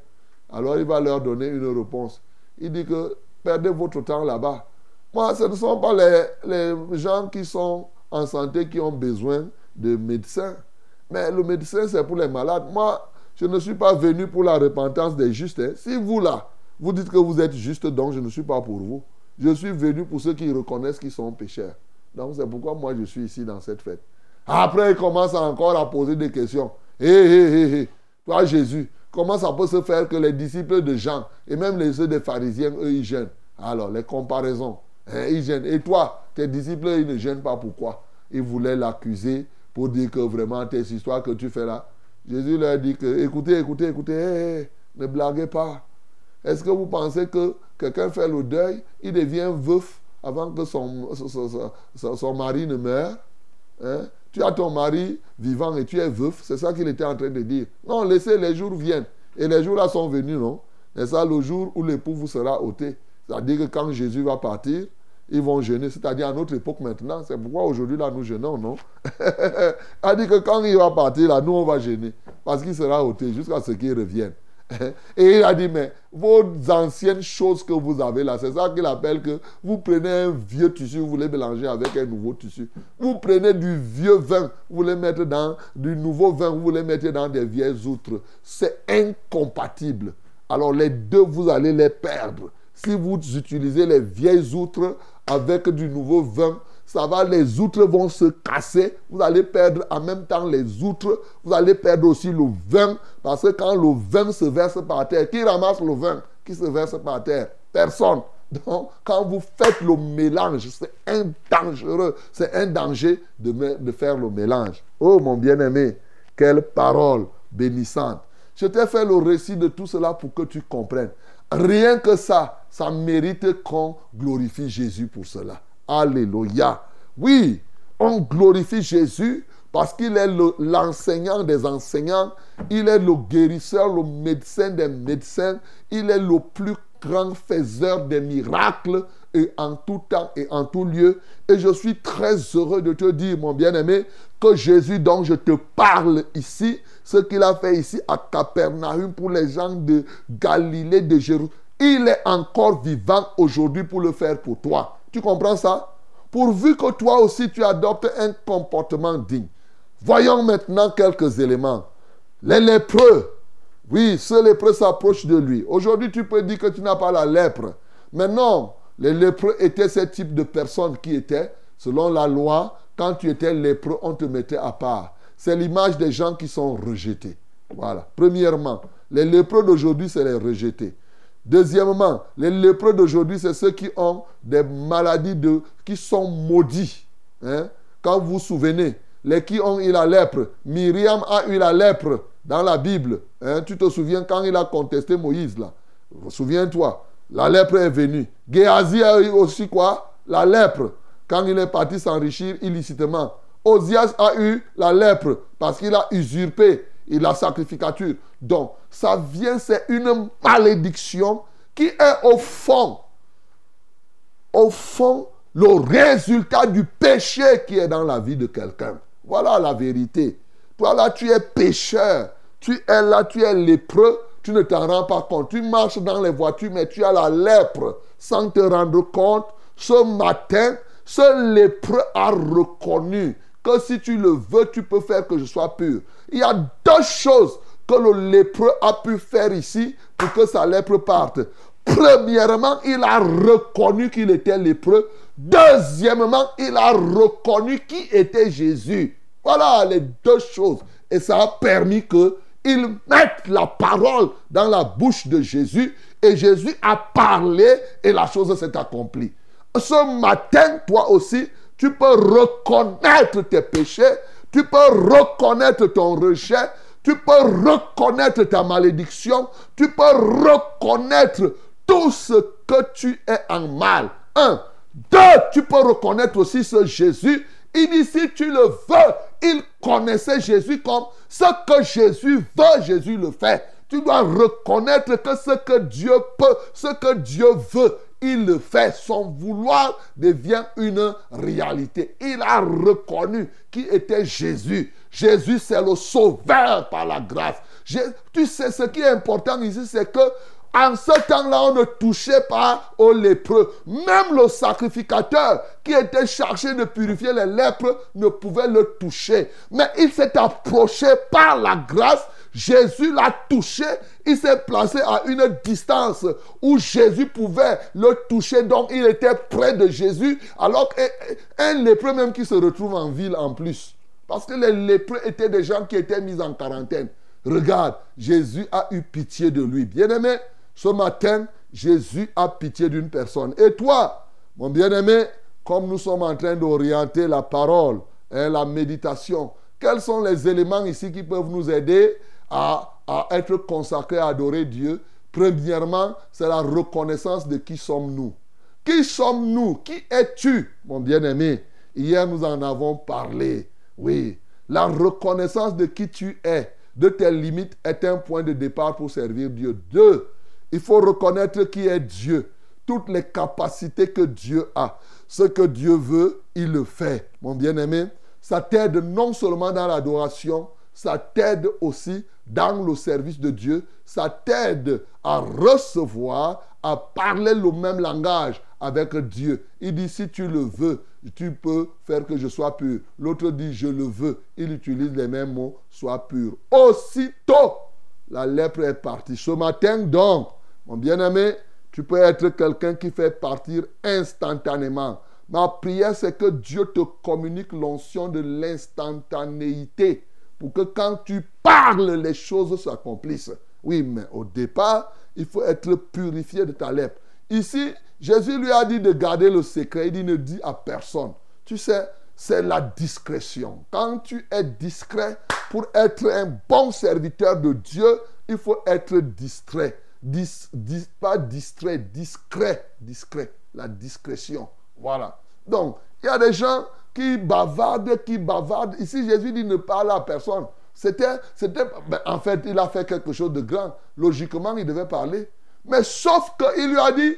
Speaker 1: Alors il va leur donner une réponse. Il dit que perdez votre temps là-bas. Moi, ce ne sont pas les, les gens qui sont en santé qui ont besoin de médecins. Mais le médecin, c'est pour les malades. Moi, je ne suis pas venu pour la repentance des justes. hein. Si vous là, vous dites que vous êtes juste, donc je ne suis pas pour vous. Je suis venu pour ceux qui reconnaissent qu'ils sont pécheurs. Donc c'est pourquoi moi je suis ici dans cette fête. Après, il commence encore à poser des questions. Hé, hé, hé, hé. Toi, Jésus, comment ça peut se faire que les disciples de Jean et même les ceux des pharisiens, eux, ils gênent? Alors, les comparaisons, hein, ils gênent. Et toi, tes disciples, ils ne gênent pas. Pourquoi? Ils voulaient l'accuser pour dire que vraiment, tes histoires que tu fais là, Jésus leur dit que, écoutez, écoutez, écoutez, hé, hé, ne blaguez pas. Est-ce que vous pensez que quelqu'un fait le deuil, il devient veuf avant que son, son, mari ne meure hein? Tu as ton mari vivant et tu es veuf, c'est ça qu'il était en train de dire. Non, laissez les jours viennent. Et les jours là sont venus, non? C'est ça le jour où l'époux vous sera ôté? C'est-à-dire que quand Jésus va partir, ils vont jeûner. C'est-à-dire à notre époque maintenant. C'est pourquoi aujourd'hui, là, nous jeûnons, non? Dit que quand il va partir, là, nous, on va jeûner. Parce qu'il sera ôté jusqu'à ce qu'il revienne. Et il a dit, mais vos anciennes choses que vous avez là, c'est ça qu'il appelle que vous prenez un vieux tissu, vous voulez mélanger avec un nouveau tissu. Vous prenez du vieux vin, vous voulez mettre dans du nouveau vin, vous voulez mettre dans des vieilles outres. C'est incompatible. Alors les deux, vous allez les perdre. Si vous utilisez les vieilles outres avec du nouveau vin, ça va, les outres vont se casser. Vous allez perdre en même temps les outres. Vous allez perdre aussi le vin. Parce que quand le vin se verse par terre, qui ramasse le vin Qui se verse par terre? Personne. Donc, quand vous faites le mélange, c'est un dangereux, c'est un danger de, de faire le mélange. Oh mon bien-aimé, quelle parole bénissante. Je t'ai fait le récit de tout cela pour que tu comprennes. Rien que ça, ça mérite qu'on glorifie Jésus pour cela. Alléluia. Oui, on glorifie Jésus parce qu'il est le- l'enseignant des enseignants, il est le guérisseur, le médecin des médecins, il est le plus grand faiseur des miracles en tout temps et en tout lieu. Et je suis très heureux de te dire, mon bien-aimé, que Jésus dont je te parle ici, ce qu'il a fait ici à Capernaum pour les gens de Galilée, de Jérusalem, il est encore vivant aujourd'hui pour le faire pour toi. Tu comprends ça? Pourvu que toi aussi tu adoptes un comportement digne. Voyons maintenant quelques éléments. Les lépreux. Oui, ce lépreux s'approche de lui. Aujourd'hui, tu peux dire que tu n'as pas la lèpre. Mais non, les lépreux étaient ce type de personnes qui étaient, selon la loi, quand tu étais lépreux, on te mettait à part. C'est l'image des gens qui sont rejetés. Voilà. Premièrement, les lépreux d'aujourd'hui, c'est les rejetés. Deuxièmement, les lépreux d'aujourd'hui, c'est ceux qui ont des maladies qui sont maudits. Hein? Quand vous vous souvenez, les qui ont eu la lèpre, Myriam a eu la lèpre dans la Bible. Hein? Tu te souviens quand il a contesté Moïse là? Souviens-toi, la lèpre est venue. Géasi a eu aussi quoi? La lèpre. Quand il est parti s'enrichir illicitement. Osias a eu la lèpre parce qu'il a usurpé et la sacrificature. Donc, ça vient, c'est une malédiction qui est au fond, au fond, le résultat du péché qui est dans la vie de quelqu'un. Voilà la vérité. Toi là, tu es pécheur. Tu es là, tu es lépreux. Tu ne t'en rends pas compte. Tu marches dans les voitures, mais tu as la lèpre sans te rendre compte. Ce matin, ce lépreux a reconnu que si tu le veux, tu peux faire que je sois pur. Il y a deux choses que le lépreux a pu faire ici pour que sa lèpre parte. Premièrement, il a reconnu qu'il était lépreux. Deuxièmement, il a reconnu qui était Jésus. Voilà les deux choses. Et ça a permis que il mette la parole dans la bouche de Jésus et Jésus a parlé et la chose s'est accomplie. Ce matin, toi aussi, tu peux reconnaître tes péchés, tu peux reconnaître ton rejet, tu peux reconnaître ta malédiction, tu peux reconnaître tout ce que tu es en mal. Un. Deux, tu peux reconnaître aussi ce Jésus. Il dit, si tu le veux, il connaissait Jésus comme ce que Jésus veut, Jésus le fait. Tu dois reconnaître que ce que Dieu peut, ce que Dieu veut, il le fait. Son vouloir devient une réalité. Il a reconnu qui était Jésus. Jésus, c'est le sauveur par la grâce. Tu sais, ce qui est important ici, c'est que en ce temps-là, on ne touchait pas aux lépreux. Même le sacrificateur qui était chargé de purifier les lèpres ne pouvait le toucher. Mais il s'est approché par la grâce. Jésus l'a touché. Il s'est placé à une distance où Jésus pouvait le toucher. Donc il était près de Jésus. Alors qu'un lépreux même qui se retrouve en ville en plus. Parce que les lépreux étaient des gens qui étaient mis en quarantaine. Regarde, Jésus a eu pitié de lui. Bien-aimé, ce matin, Jésus a pitié d'une personne. Et toi, mon bien-aimé, comme nous sommes en train d'orienter la parole, la méditation, quels sont les éléments ici qui peuvent nous aider à, être consacrés à adorer Dieu Premièrement, c'est la reconnaissance de qui sommes-nous. Qui sommes-nous? Qui es-tu, mon bien-aimé? Hier, nous en avons parlé. Oui, la reconnaissance de qui tu es, de tes limites, est un point de départ pour servir Dieu. Deux, il faut reconnaître qui est Dieu. toutes les capacités que Dieu a. Ce que Dieu veut, il le fait. Mon bien-aimé, ça t'aide non seulement dans l'adoration, ça t'aide aussi dans le service de Dieu, ça t'aide à recevoir, à parler le même langage avec Dieu. Il dit, si tu le veux, tu peux faire que je sois pur. L'autre dit, je le veux. Il utilise les mêmes mots, sois pur. Aussitôt, la lèpre est partie. Ce matin, donc, mon bien-aimé, tu peux être quelqu'un qui fait partir instantanément. Ma prière, c'est que Dieu te communique l'onction de l'instantanéité pour que quand tu parles, les choses s'accomplissent. Oui, mais au départ, il faut être purifié de ta lèpre. Ici, Jésus lui a dit de garder le secret. Il dit ne dis à personne. Tu sais, c'est la discrétion. Quand tu es discret, pour être un bon serviteur de Dieu, il faut être distrait. Dis, dis- pas distrait, discret. Discret. La discrétion. Voilà. Donc, il y a des gens qui bavardent, qui bavardent. Ici, Jésus dit ne parle à personne. C'était, c'était, ben, en fait, il a fait quelque chose de grand. Logiquement, il devait parler. Mais sauf qu'il lui a dit,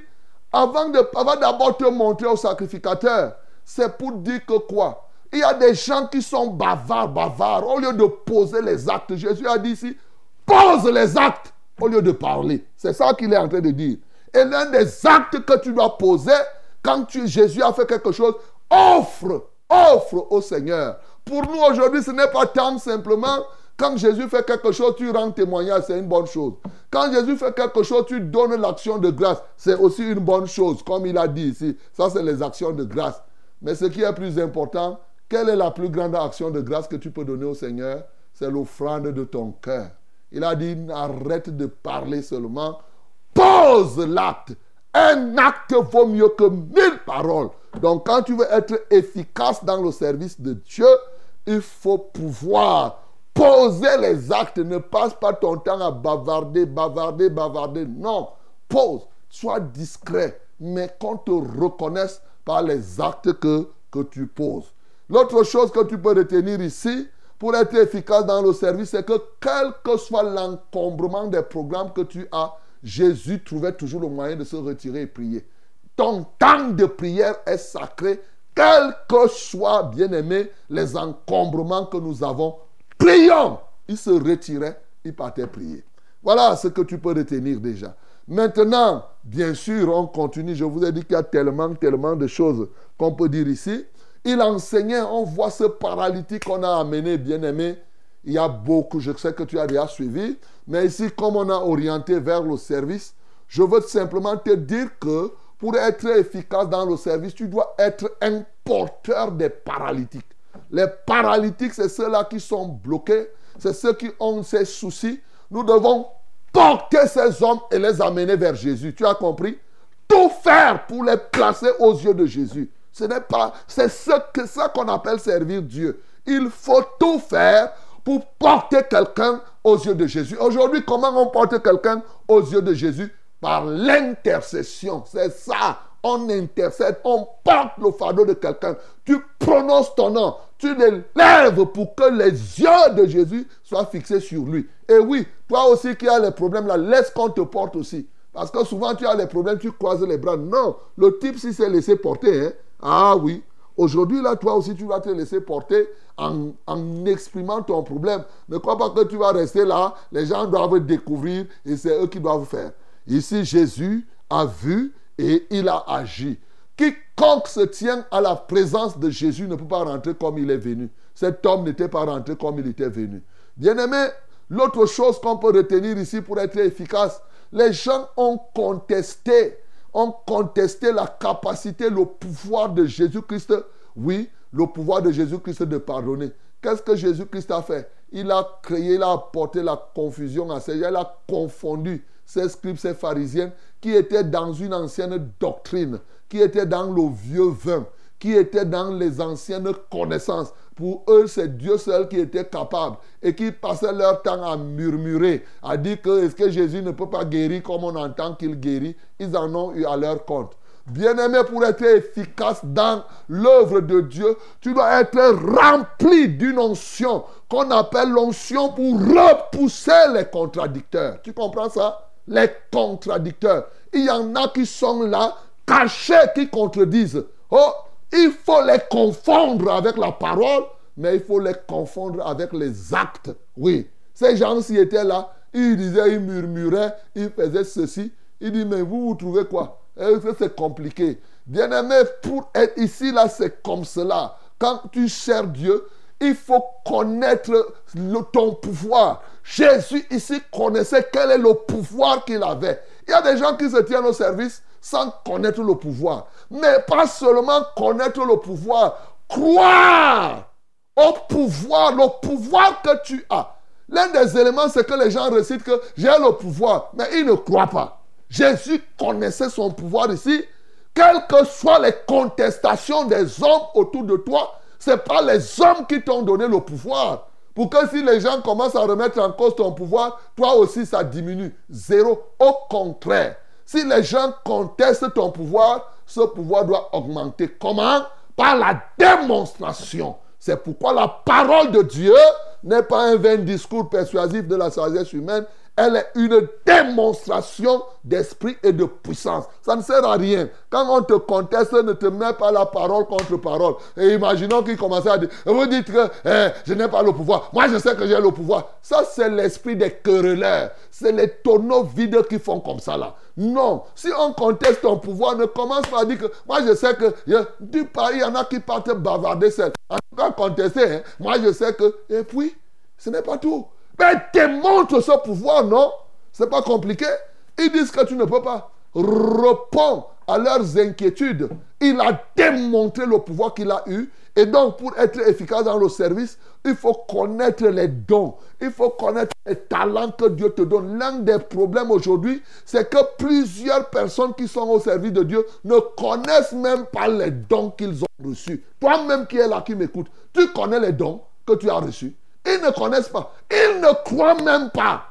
Speaker 1: avant, de, avant d'abord te montrer au sacrificateur, c'est pour dire que quoi? Il y a des gens qui sont bavards, bavards. Au lieu de poser les actes, Jésus a dit ici, pose les actes au lieu de parler. C'est ça qu'il est en train de dire. Et l'un des actes que tu dois poser, quand tu, Jésus a fait quelque chose, offre, offre au Seigneur. Pour nous aujourd'hui, ce n'est pas tant simplement quand Jésus fait quelque chose, tu rends témoignage, c'est une bonne chose. Quand Jésus fait quelque chose, tu donnes l'action de grâce, c'est aussi une bonne chose, comme il a dit ici. Ça, c'est les actions de grâce. Mais ce qui est plus important, quelle est la plus grande action de grâce que tu peux donner au Seigneur? C'est l'offrande de ton cœur. Il a dit, arrête de parler seulement, pose l'acte. Un acte vaut mieux que mille paroles. Donc quand tu veux être efficace dans le service de Dieu, il faut pouvoir poser les actes. Ne passe pas ton temps à bavarder, bavarder, bavarder. Non, pose. Sois discret, mais qu'on te reconnaisse par les actes que, que tu poses. L'autre chose que tu peux retenir ici, pour être efficace dans le service, c'est que quel que soit l'encombrement des programmes que tu as, Jésus trouvait toujours le moyen de se retirer et prier. Ton temps de prière est sacré, quels que soient, bien aimé, les encombrements que nous avons. Prions Il se retirait, il partait prier. Voilà ce que tu peux retenir déjà. Maintenant, bien sûr, on continue. Je vous ai dit qu'il y a tellement, tellement de choses qu'on peut dire ici. Il enseignait, on voit ce paralytique qu'on a amené, bien aimé. Il y a beaucoup, je sais que tu as déjà suivi. Mais ici, comme on a orienté vers le service, je veux simplement te dire que pour être efficace dans le service, tu dois être un porteur des paralytiques. Les paralytiques, c'est ceux-là qui sont bloqués, c'est ceux qui ont ces soucis. Nous devons porter ces hommes et les amener vers Jésus. Tu as compris? Tout faire pour les placer aux yeux de Jésus. Ce n'est pas, c'est ce que ça qu'on appelle servir Dieu. Il faut tout faire pour porter quelqu'un aux yeux de Jésus. Aujourd'hui, comment on porte quelqu'un aux yeux de Jésus? Par l'intercession. C'est ça. On intercède, on porte le fardeau de quelqu'un. Tu prononces ton nom, tu l'élèves pour que les yeux de Jésus soient fixés sur lui. Et oui, toi aussi qui as les problèmes là, laisse qu'on te porte aussi. Parce que souvent tu as les problèmes, tu croises les bras. Non, le type si s'est laissé porter, hein, ah oui, Aujourd'hui, là, toi aussi, tu vas te laisser porter en, exprimant ton problème. Ne crois pas que tu vas rester là. Les gens doivent découvrir et c'est eux qui doivent faire. Ici, Jésus a vu et il a agi. Quiconque se tient à la présence de Jésus ne peut pas rentrer comme il est venu. Cet homme n'était pas rentré comme il était venu. Bien-aimé, l'autre chose qu'on peut retenir ici pour être efficace, les gens ont contesté ont contesté la capacité, le pouvoir de Jésus-Christ. Oui, le pouvoir de Jésus-Christ de pardonner. Qu'est-ce que Jésus-Christ a fait? Il a créé, il a apporté la confusion à ces gens, il a confondu ces scribes, ces pharisiens qui étaient dans une ancienne doctrine, qui étaient dans le vieux vin, qui étaient dans les anciennes connaissances. Pour eux, c'est Dieu seul qui était capable et qui passaient leur temps à murmurer, à dire que est-ce que Jésus ne peut pas guérir comme on entend qu'il guérit. Ils en ont eu à leur compte. Bien-aimé, pour être efficace dans l'œuvre de Dieu, tu dois être rempli d'une onction qu'on appelle l'onction pour repousser les contradicteurs. Tu comprends ça? Les contradicteurs. Il y en a qui sont là, cachés, qui contredisent. Oh, il faut les confondre avec la parole, mais il faut les confondre avec les actes. Oui, ces gens-ci étaient là, ils disaient, ils murmuraient, ils faisaient ceci. Il dit, mais vous, vous trouvez quoi? Que C'est compliqué. Bien-aimé, pour être ici, là, c'est comme cela. Quand tu cherches Dieu, il faut connaître le- ton pouvoir. Jésus ici connaissait quel est le pouvoir qu'il avait. Il y a des gens qui se tiennent au service sans connaître le pouvoir. Mais pas seulement connaître le pouvoir, croire au pouvoir, le pouvoir que tu as. L'un des éléments, c'est que les gens récitent que j'ai le pouvoir, mais ils ne croient pas. Jésus connaissait son pouvoir ici. Quelles que soient les contestations des hommes autour de toi, ce n'est pas les hommes qui t'ont donné le pouvoir. Pour que si les gens commencent à remettre en cause ton pouvoir, toi aussi ça diminue. Zéro. Au contraire, si les gens contestent ton pouvoir, ce pouvoir doit augmenter. Comment? Par la démonstration. C'est pourquoi la parole de Dieu n'est pas un vain discours persuasif de la sagesse humaine, elle est une démonstration d'esprit et de puissance. Ça ne sert à rien. Quand on te conteste, ne te mets pas la parole contre parole. Et imaginons qu'il commençait à dire, vous dites que eh, je n'ai pas le pouvoir. Moi, je sais que j'ai le pouvoir. Ça, c'est l'esprit des querelleurs. C'est les tonneaux vides qui font comme ça là. Non. Si on conteste ton pouvoir, ne commence pas à dire que moi, je sais que du pays, il y en a qui partent bavarder seul. En tout cas, contester. hein. Moi, je sais que. Et puis, ce n'est pas tout. Mais démontre ce pouvoir, non? C'est pas compliqué. Ils disent que tu ne peux pas. Réponds à leurs inquiétudes. Il a démontré le pouvoir qu'il a eu. Et donc, pour être efficace dans le service, il faut connaître les dons. Il faut connaître les talents que Dieu te donne. L'un des problèmes aujourd'hui, c'est que plusieurs personnes qui sont au service de Dieu ne connaissent même pas les dons qu'ils ont reçus. Toi-même qui es là, qui m'écoute, tu connais les dons que tu as reçus? Ils ne connaissent pas. Ils ne croient même pas.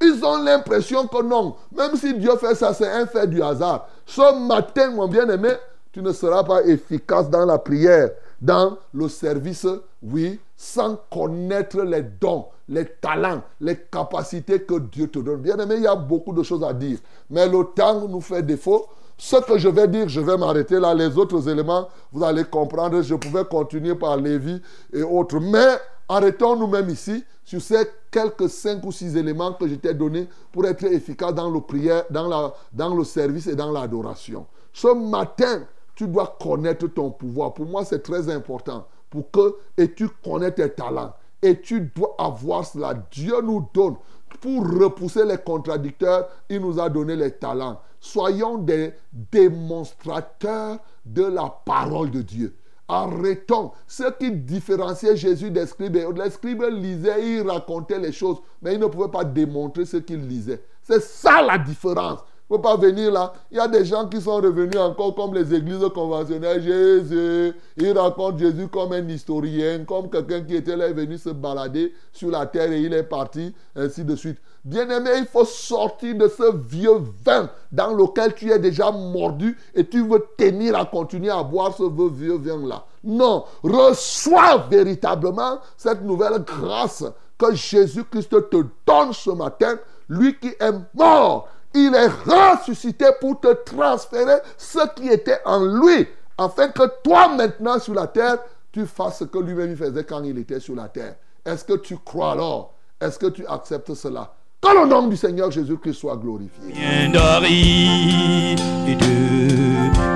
Speaker 1: Ils ont l'impression que non. Même si Dieu fait ça, c'est un fait du hasard. Ce matin, mon bien-aimé, tu ne seras pas efficace dans la prière, dans le service, oui, sans connaître les dons, les talents, les capacités que Dieu te donne. Bien-aimé, il y a beaucoup de choses à dire. Mais le temps nous fait défaut. Ce que je vais dire, je vais m'arrêter là. Les autres éléments, vous allez comprendre. Je pouvais continuer par Lévi et autres. Mais arrêtons-nous même ici sur ces quelques cinq ou six éléments que je t'ai donnés pour être efficace dans le prière, dans, la, dans le service et dans l'adoration. Ce matin, tu dois connaître ton pouvoir. Pour moi, c'est très important. Pour que, et tu connais tes talents. Et tu dois avoir cela. Dieu nous donne. Pour repousser les contradicteurs, il nous a donné les talents. Soyons des démonstrateurs de la parole de Dieu. Arrêtons. Ce qui différenciait Jésus des scribes, les scribes lisaient, ils racontaient les choses, mais ils ne pouvaient pas démontrer ce qu'ils lisaient. C'est ça la différence. Il ne faut pas venir là. Il y a des gens qui sont revenus encore comme les églises conventionnelles. Jésus, ils racontent Jésus comme un historien, comme quelqu'un qui était là et venu se balader sur la terre et il est parti, ainsi de suite. Bien-aimé, il faut sortir de ce vieux vin dans lequel tu es déjà mordu et tu veux tenir à continuer à boire ce vieux vin-là. Non, reçois véritablement cette nouvelle grâce que Jésus-Christ te donne ce matin, lui qui est mort il est ressuscité pour te transférer ce qui était en lui, afin que toi maintenant sur la terre, tu fasses ce que lui-même faisait quand il était sur la terre. Est-ce que tu crois alors? Est-ce que tu acceptes cela? Que le nom du Seigneur Jésus-Christ soit glorifié.
Speaker 2: D'aride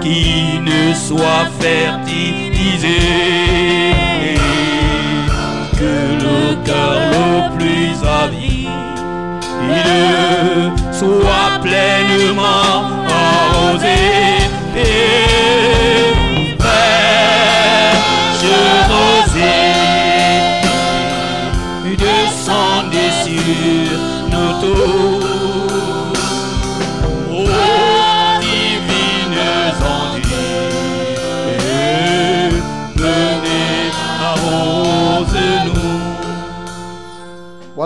Speaker 2: qui ne soit fertilisé. Que le cœur le plus avide soit pleinement arrosé.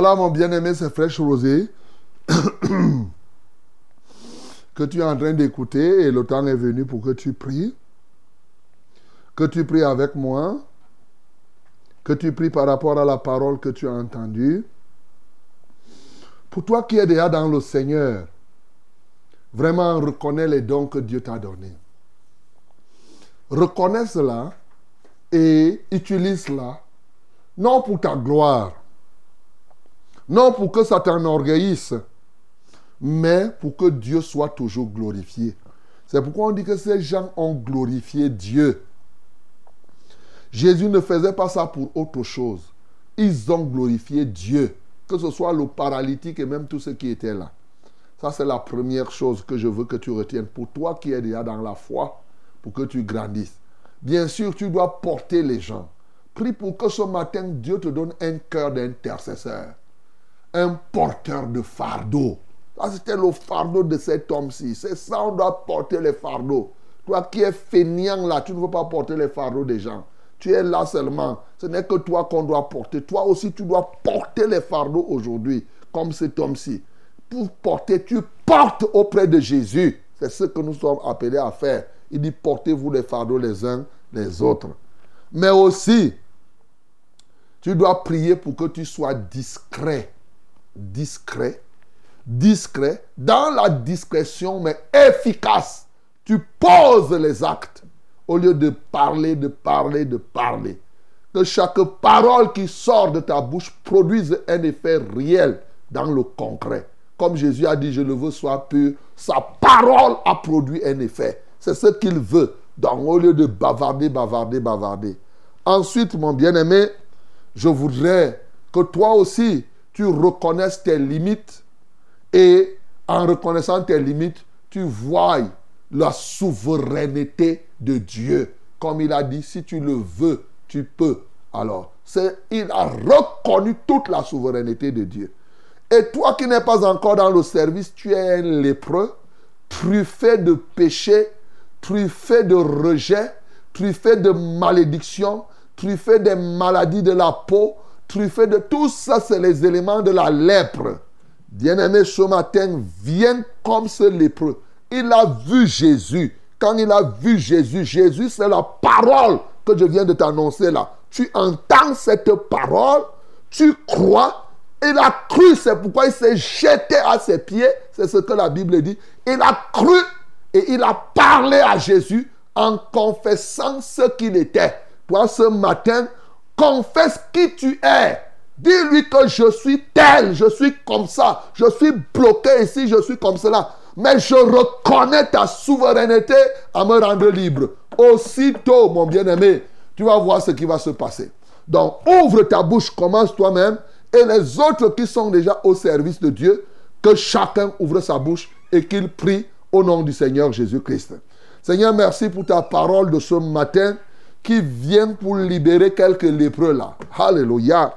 Speaker 1: Voilà mon bien-aimé, c'est Fraîche Rosée que tu es en train d'écouter et le temps est venu pour que tu pries. Que tu pries avec moi. Que tu pries par rapport à la parole que tu as entendue. Pour toi qui es déjà dans le Seigneur, vraiment reconnais les dons que Dieu t'a donnés. Reconnais cela et utilise cela, non pour ta gloire, non pour que ça t'enorgueillisse, mais pour que Dieu soit toujours glorifié. C'est pourquoi on dit que ces gens ont glorifié Dieu. Jésus ne faisait pas ça pour autre chose. Ils ont glorifié Dieu, que ce soit le paralytique et même tous ceux qui étaient là. Ça, c'est la première chose que je veux que tu retiennes pour toi qui es déjà dans la foi, pour que tu grandisses. Bien sûr, tu dois porter les gens. Prie pour que ce matin, Dieu te donne un cœur d'intercesseur, un porteur de fardeau. Ça, c'était le fardeau de cet homme-ci. C'est ça, on doit porter les fardeaux. Toi qui es feignant là, tu ne veux pas porter les fardeaux des gens. Tu es là seulement. Ce n'est que toi qu'on doit porter. Toi aussi, tu dois porter les fardeaux aujourd'hui, comme cet homme-ci. Pour porter, tu portes auprès de Jésus. C'est ce que nous sommes appelés à faire. Il dit, portez-vous les fardeaux les uns les autres. Mais aussi, tu dois prier pour que tu sois discret. Discret. Discret. Dans la discrétion, mais efficace. Tu poses les actes au lieu de parler, de parler, de parler. Que chaque parole qui sort de ta bouche produise un effet réel dans le concret. Comme Jésus a dit, je le veux soit pur, sa parole a produit un effet. C'est ce qu'il veut. Donc, au lieu de bavarder, bavarder, bavarder. Ensuite, mon bien-aimé, je voudrais que toi aussi, tu reconnaisses tes limites et en reconnaissant tes limites, tu vois la souveraineté de Dieu. Comme il a dit, si tu le veux, tu peux. Alors, il a reconnu toute la souveraineté de Dieu. Et toi qui n'es pas encore dans le service, tu es un lépreux, truffé de péché, truffé de rejet, truffé de malédiction, truffé des maladies de la peau, truffé de tout ça, c'est les éléments de la lèpre. Bien-aimé, ce matin, viens comme ce lépreux. Il a vu Jésus. Quand il a vu Jésus, Jésus, c'est la parole que je viens de t'annoncer là. Tu entends cette parole, tu crois, il a cru, c'est pourquoi il s'est jeté à ses pieds. C'est ce que la Bible dit. Il a cru et il a parlé à Jésus en confessant ce qu'il était. Toi, ce matin, confesse qui tu es. Dis-lui que je suis tel, je suis comme ça, je suis bloqué ici, je suis comme cela. Mais je reconnais ta souveraineté à me rendre libre. Aussitôt, mon bien-aimé, tu vas voir ce qui va se passer. Donc, ouvre ta bouche, commence toi-même et les autres qui sont déjà au service de Dieu, que chacun ouvre sa bouche et qu'il prie au nom du Seigneur Jésus-Christ. Seigneur, merci pour ta parole de ce matin qui vient pour libérer quelques lépreux là. Alléluia.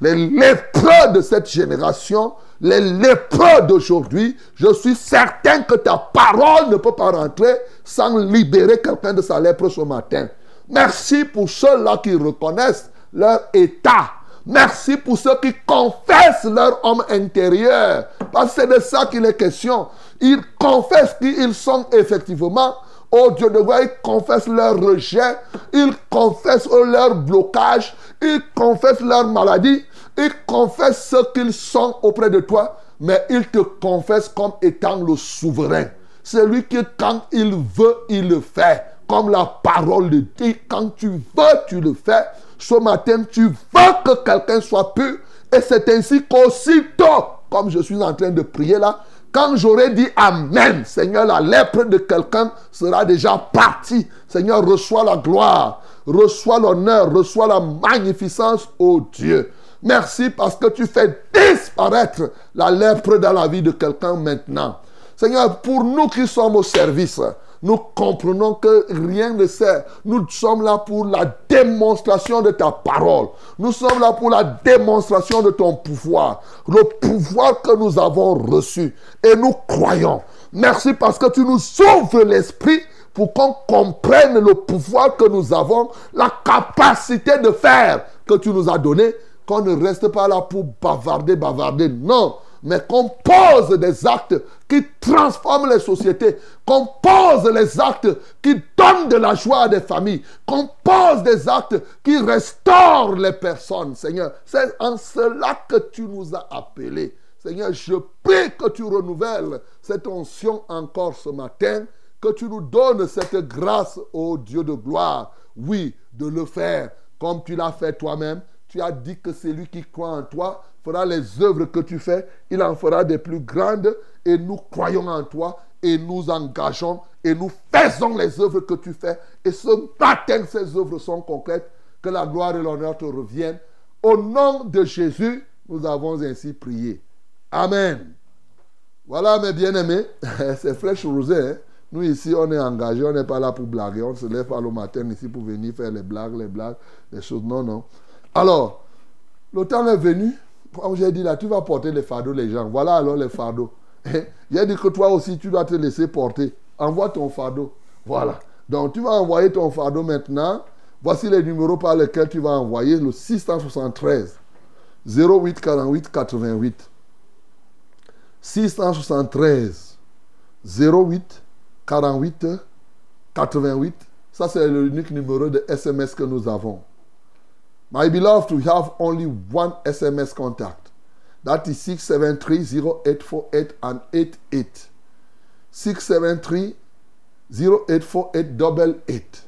Speaker 1: Les lépreux de cette génération, les lépreux d'aujourd'hui, je suis certain que ta parole ne peut pas rentrer sans libérer quelqu'un de sa lèpre ce matin. Merci pour ceux-là qui reconnaissent leur état Merci pour ceux qui confessent leur homme intérieur. Parce que c'est de ça qu'il est question. Ils confessent qu'ils sont effectivement, oh Dieu de gloire, ils confessent leur rejet, ils confessent leur blocage, ils confessent leur maladie, ils confessent ce qu'ils sont auprès de toi, mais ils te confessent comme étant le souverain. Celui qui, quand il veut, il le fait. Comme la parole le dit, quand tu veux, tu le fais ce matin, tu veux que quelqu'un soit pur. Et c'est ainsi qu'aussitôt, comme je suis en train de prier là, quand j'aurai dit Amen, Seigneur, la lèpre de quelqu'un sera déjà partie. Seigneur, reçois la gloire, reçois l'honneur, reçois la magnificence, ô Dieu. Merci parce que tu fais disparaître la lèpre dans la vie de quelqu'un maintenant. Seigneur, pour nous qui sommes au service, nous comprenons que rien ne sert. Nous sommes là pour la démonstration de ta parole. Nous sommes là pour la démonstration de ton pouvoir. Le pouvoir que nous avons reçu. Et nous croyons. Merci parce que tu nous ouvres l'esprit pour qu'on comprenne le pouvoir que nous avons, la capacité de faire que tu nous as donné, qu'on ne reste pas là pour bavarder, bavarder. Non, mais qu'on des actes qui transforment les sociétés, qu'on pose les actes qui donnent de la joie à des familles, qu'on des actes qui restaurent les personnes, Seigneur. C'est en cela que tu nous as appelés. Seigneur, je prie que tu renouvelles cette onction encore ce matin, que tu nous donnes cette grâce, ô Dieu de gloire, oui, de le faire comme tu l'as fait toi-même. Tu as dit que celui qui croit en toi fera les œuvres que tu fais, il en fera des plus grandes, et nous croyons en toi, et nous engageons, et nous faisons les œuvres que tu fais, et ce matin, ces œuvres sont concrètes, que la gloire et l'honneur te reviennent. Au nom de Jésus, nous avons ainsi prié. Amen. Voilà mes bien-aimés, c'est fraîche rosé. hein. Nous ici, on est engagés, on n'est pas là pour blaguer. On se lève pas le matin ici pour venir faire les blagues, les blagues, les choses. Non, non. Alors, le temps est venu. Comme j'ai dit là, tu vas porter les fardeaux, les gens. Voilà alors les fardeaux. J'ai dit que toi aussi, tu dois te laisser porter. Envoie ton fardeau. Voilà. Donc, tu vas envoyer ton fardeau maintenant. Voici les numéros par lesquels tu vas envoyer le 673 08 48 88. 673 08 48 88. Ça, c'est l'unique numéro de SMS que nous avons. My beloved, we have only one SMS contact. That is 673-0848 and 88. 673-084888.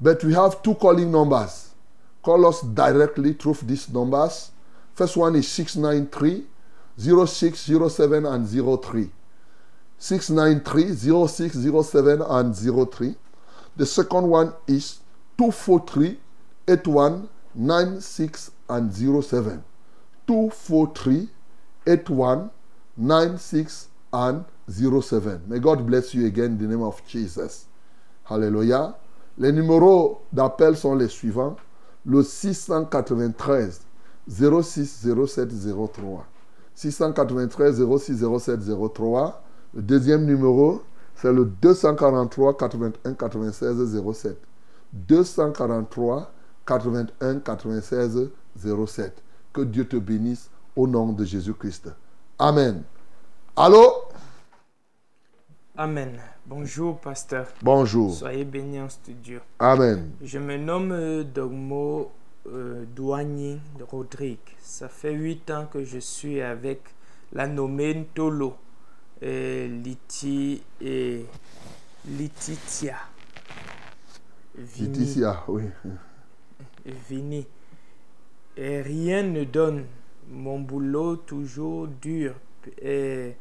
Speaker 1: But we have two calling numbers. Call us directly through these numbers. First one is 693 0607 and 03. 693 0607 and 03. The second one is 243 81 96 and 07. 243 81 96 and 07. May God bless you again in the name of Jesus. Hallelujah. Les numéros d'appel sont les suivants. Le 693 06 07 03. 693 06 07 03. Le deuxième numéro, c'est le 243 81 96 07. 243 81 96 07. Que Dieu te bénisse au nom de Jésus-Christ. Amen. Allô?
Speaker 5: Amen. Bonjour, pasteur.
Speaker 1: Bonjour.
Speaker 5: Soyez bénis en studio.
Speaker 1: Amen.
Speaker 5: Je me nomme euh, Dogmo euh, Douanier Rodrigue. Ça fait huit ans que je suis avec la nommée Tolo, et Liti et Lititia. Vini.
Speaker 1: Laetitia, oui.
Speaker 5: Vini. Et rien ne donne. Mon boulot toujours dur. Et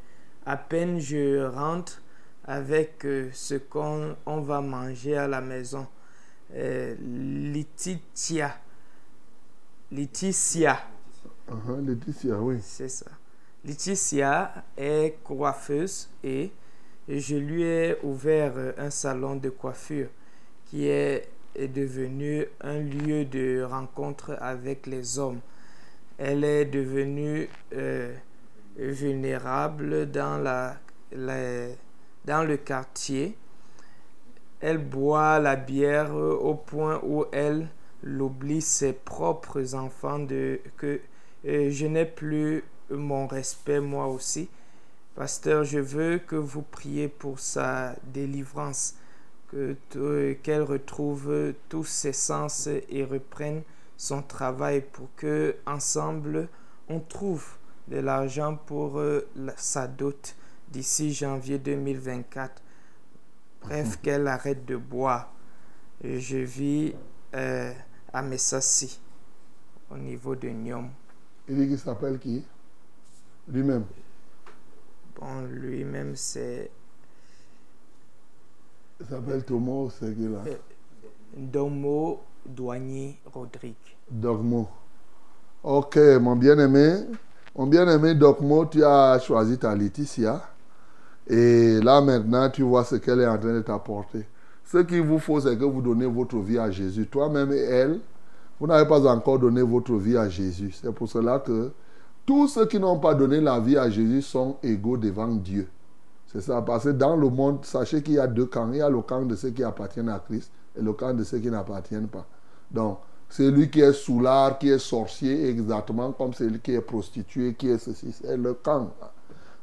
Speaker 5: à peine je rentre avec euh, ce qu'on on va manger à la maison. Laetitia. Laetitia.
Speaker 1: Uh-huh, Laetitia, oui.
Speaker 5: C'est ça. Laetitia est coiffeuse et je lui ai ouvert euh, un salon de coiffure qui est, est devenu un lieu de rencontre avec les hommes. Elle est devenue euh, vulnérable dans, la, dans le quartier. Elle boit la bière au point où elle l'oublie ses propres enfants de que euh, je n'ai plus mon respect moi aussi. Pasteur, je veux que vous priez pour sa délivrance, qu'elle retrouve tous ses sens et reprenne son travail pour que ensemble on trouve de l'argent pour euh, sa dot d'ici janvier 2024. Bref, qu'elle arrête de boire. Je vis euh, à Messassi, au niveau de Nyom.
Speaker 1: Il dit qu'il s'appelle qui? Lui-même?
Speaker 5: Bon, lui-même, c'est
Speaker 1: Il s'appelle Thomas, c'est qui là
Speaker 5: Euh. Domo Douanier Rodrigue.
Speaker 1: Dogmo. Ok, mon bien-aimé. Mon bien-aimé Dogmo, tu as choisi ta Laetitia. Et là maintenant, tu vois ce qu'elle est en train de t'apporter. Ce qu'il vous faut, c'est que vous donnez votre vie à Jésus. Toi-même et elle, vous n'avez pas encore donné votre vie à Jésus. C'est pour cela que tous ceux qui n'ont pas donné la vie à Jésus sont égaux devant Dieu. C'est ça, parce que dans le monde, sachez qu'il y a deux camps. Il y a le camp de ceux qui appartiennent à Christ et le camp de ceux qui n'appartiennent pas. Donc, celui qui est soulard, qui est sorcier, exactement comme celui qui est prostitué, qui est ceci, c'est le camp.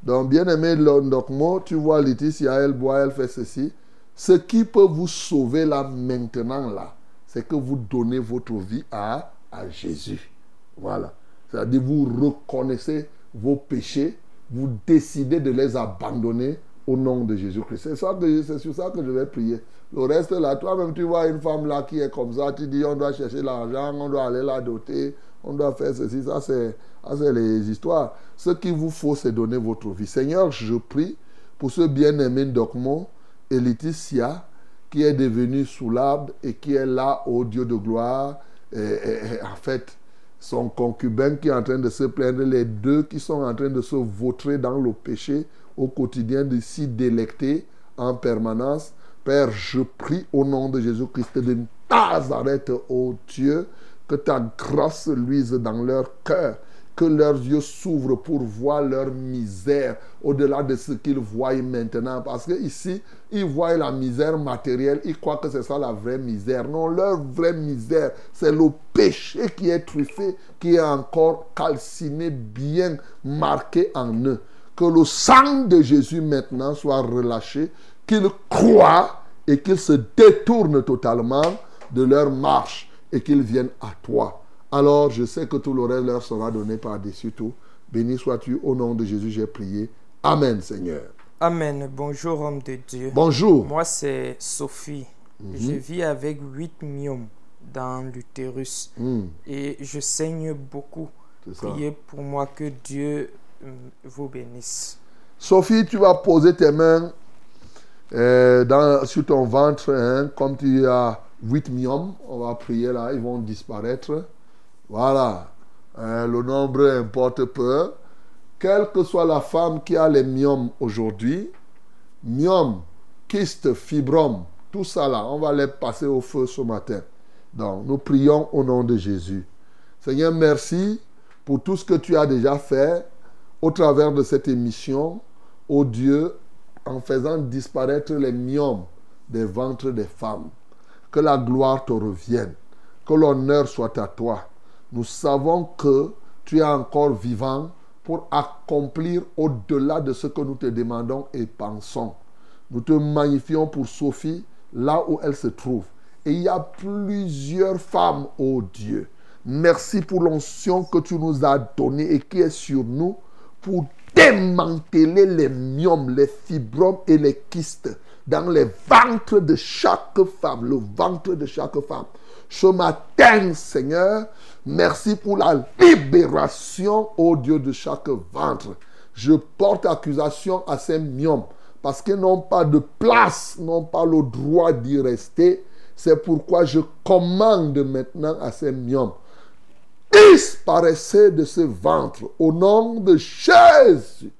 Speaker 1: Donc, bien aimé Londokmo, tu vois Laetitia, elle boit, elle fait ceci. Ce qui peut vous sauver là, maintenant, là, c'est que vous donnez votre vie à, à Jésus. Voilà. C'est-à-dire, vous reconnaissez vos péchés, vous décidez de les abandonner au nom de Jésus-Christ. C'est sur ça que je vais prier. Le reste là, toi-même, tu vois une femme là qui est comme ça, tu dis on doit chercher l'argent, on doit aller la doter, on doit faire ceci, ça c'est, les histoires. Ce qu'il vous faut, c'est donner votre vie. Seigneur, je prie pour ce bien-aimé Docmont et Laetitia qui est devenu soulable et qui est là au Dieu de gloire. En fait, son concubin qui est en train de se plaindre, les deux qui sont en train de se vautrer dans le péché au quotidien, de s'y délecter en permanence. Père, je prie au nom de Jésus-Christ de Nazareth, ô Dieu, que ta grâce luise dans leur cœur, que leurs yeux s'ouvrent pour voir leur misère au-delà de ce qu'ils voient maintenant. Parce que ici, ils voient la misère matérielle, ils croient que c'est ça la vraie misère. Non, leur vraie misère, c'est le péché qui est truffé, qui est encore calciné, bien marqué en eux. Que le sang de Jésus maintenant soit relâché, qu'ils croient et qu'ils se détournent totalement de leur marche et qu'ils viennent à toi. Alors je sais que tout le reste leur sera donné par-dessus tout. Béni sois-tu au nom de Jésus, j'ai prié. Amen, Seigneur.
Speaker 5: Amen. Bonjour, homme de Dieu.
Speaker 1: Bonjour.
Speaker 5: Moi, c'est Sophie. Je vis avec 8 myomes dans l'utérus
Speaker 1: Hmm,
Speaker 5: et je saigne beaucoup. Priez pour moi que Dieu euh, vous bénisse.
Speaker 1: Sophie, tu vas poser tes mains euh, dans, sur ton ventre, hein, comme tu as 8 myomes. On va prier là, ils vont disparaître. Voilà. Euh, le nombre importe peu. Quelle que soit la femme qui a les myomes aujourd'hui, myome, kyste, fibrome, tout ça là, on va les passer au feu ce matin. Donc, nous prions au nom de Jésus. Seigneur, merci pour tout ce que tu as déjà fait au travers de cette émission, ô Dieu, en faisant disparaître les myomes des ventres des femmes. Que la gloire te revienne, que l'honneur soit à toi. Nous savons que tu es encore vivant pour accomplir au-delà de ce que nous te demandons et pensons. Nous te magnifions pour Sophie, là où elle se trouve. Et il y a plusieurs femmes, ô Dieu. Merci pour l'onction que tu nous as donnée et qui est sur nous pour démanteler les myomes, les fibromes et les kystes dans les ventres de chaque femme, le ventre de chaque femme. Ce matin, Seigneur, merci pour la libération, ô Dieu, de chaque ventre. Je porte accusation à ces myomes parce qu'ils n'ont pas de place, n'ont pas le droit d'y rester. C'est pourquoi je commande maintenant à ces myomes disparaissez de ce ventre au nom de Jésus.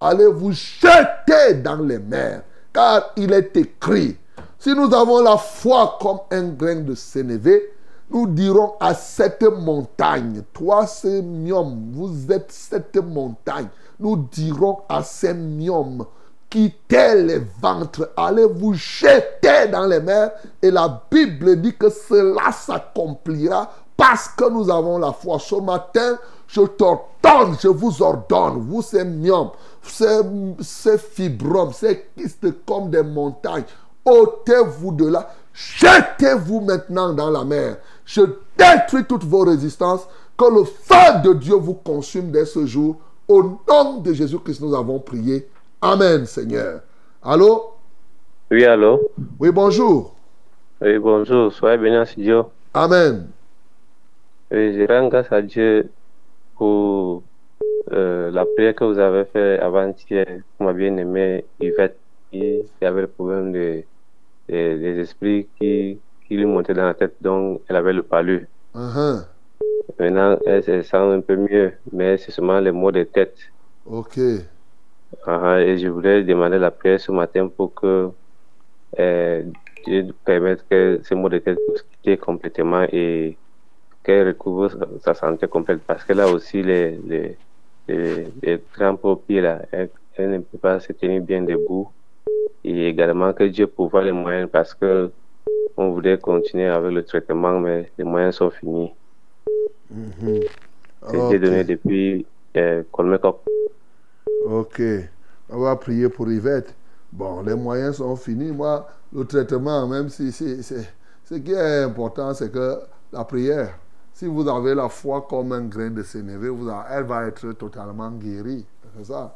Speaker 1: Allez vous jeter dans les mers, car il est écrit, si nous avons la foi comme un grain de sénévé, nous dirons à cette montagne, toi Sémium, vous êtes cette montagne, nous dirons à Sémium, quittez les ventres, allez vous jeter dans les mers, et la Bible dit que cela s'accomplira parce que nous avons la foi. Ce matin, je t'ordonne, je vous ordonne, vous ces ces, ces fibromes, ces kystes comme des montagnes, ôtez-vous de là, jetez-vous maintenant dans la mer. Je détruis toutes vos résistances, que le feu de Dieu vous consume dès ce jour. Au nom de Jésus-Christ, nous avons prié. Amen, Seigneur. Allô?
Speaker 6: Oui, allô?
Speaker 1: Oui, bonjour.
Speaker 6: Oui, bonjour. Soyez bénis en studio.
Speaker 1: Amen.
Speaker 6: Oui, je rends grâce à Dieu pour euh, la prière que vous avez faite avant-hier pour ma bien-aimée Yvette, qui, qui avait le problème de, de- des esprits qui, qui lui montaient dans la tête, donc elle avait le palu.
Speaker 1: Uh-huh.
Speaker 6: Maintenant, elle se sent un peu mieux, mais c'est seulement les maux de tête.
Speaker 1: Ok.
Speaker 6: Ah, et je voulais demander la prière ce matin pour que euh, Dieu permette que ces maux de tête puissent quitter complètement et qu'elle recouvre sa, sa santé complète parce qu'elle a aussi les, les, les, les crampes aux pieds là. Elle, elle ne peut pas se tenir bien debout. Et également que Dieu pourvoie les moyens parce que on voulait continuer avec le traitement, mais les moyens sont finis.
Speaker 1: Mhm.
Speaker 6: C'était donné depuis euh.
Speaker 1: Ok. On va prier pour Yvette. Bon, les moyens sont finis. Moi, le traitement, même si c'est. c'est- Ce qui est important, c'est que la prière. Si vous avez la foi comme un grain de sénévé, vous elle va être totalement guérie. C'est ça.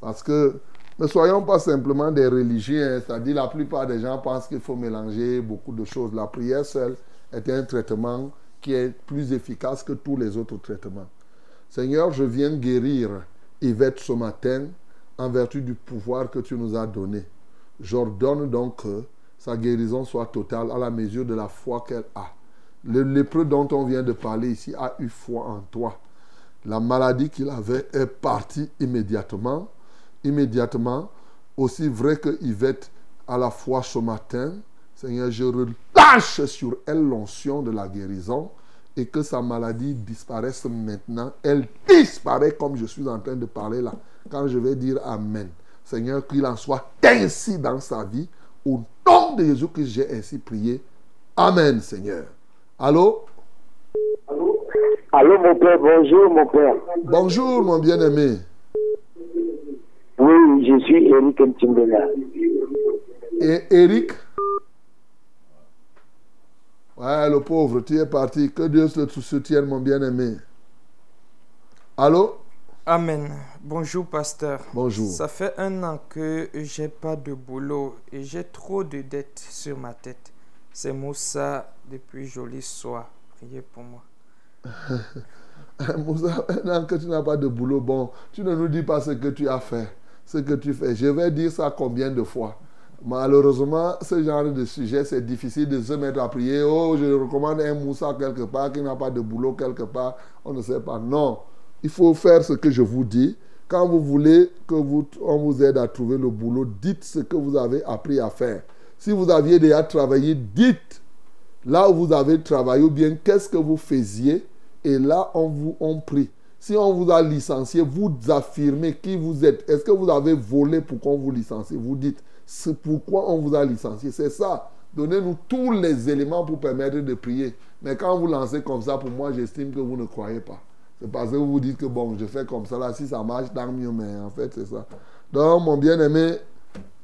Speaker 1: Parce que ne soyons pas simplement des religieux. hein. C'est-à-dire la plupart des gens pensent qu'il faut mélanger beaucoup de choses. La prière seule est un traitement qui est plus efficace que tous les autres traitements. Seigneur, je viens guérir Yvette ce matin en vertu du pouvoir que tu nous as donné. J'ordonne donc que sa guérison soit totale à la mesure de la foi qu'elle a. Le lépreux dont on vient de parler ici a eu foi en toi. La maladie qu'il avait est partie immédiatement. Immédiatement. Aussi vrai que Yvette a la foi ce matin, Seigneur, je relâche sur elle l'onction de la guérison et que sa maladie disparaisse maintenant. Elle disparaît comme je suis en train de parler là. Quand je vais dire Amen. Seigneur, qu'il en soit ainsi dans sa vie. Au nom de Jésus que j'ai ainsi prié. Amen, Seigneur. Allô?
Speaker 7: Allô, mon père, bonjour, mon père.
Speaker 1: Bonjour, mon bien-aimé.
Speaker 7: Suis Eric.
Speaker 1: Et Eric? Ouais, le pauvre, tu es parti. Que Dieu te soutienne, mon bien-aimé. Allô?
Speaker 5: Amen. Bonjour, pasteur.
Speaker 1: Bonjour.
Speaker 5: Ça fait un an que j'ai pas de boulot et j'ai trop de dettes sur ma tête. C'est Moussa depuis joli soir. Priez pour moi.
Speaker 1: Moussa, maintenant que tu n'as pas de boulot, bon, tu ne nous dis pas ce que tu as fait, ce que tu fais. Je vais dire ça combien de fois. Malheureusement, ce genre de sujet, c'est difficile de se mettre à prier. Oh, je recommande un Moussa quelque part qui n'a pas de boulot quelque part. On ne sait pas. Non, il faut faire ce que je vous dis. Quand vous voulez que vous, on vous aide à trouver le boulot, dites ce que vous avez appris à faire. Si vous aviez déjà travaillé, dites là où vous avez travaillé ou bien qu'est-ce que vous faisiez et là on vous on prie. Si on vous a licencié, vous affirmez qui vous êtes. Est-ce que vous avez volé pour qu'on vous licencie Vous dites, c'est pourquoi on vous a licencié? C'est ça. Donnez-nous tous les éléments pour permettre de prier. Mais quand vous lancez comme ça, pour moi, j'estime que vous ne croyez pas. C'est parce que vous vous dites que bon, je fais comme ça là, si ça marche, tant mieux, mais en fait, c'est ça. Donc, mon bien-aimé,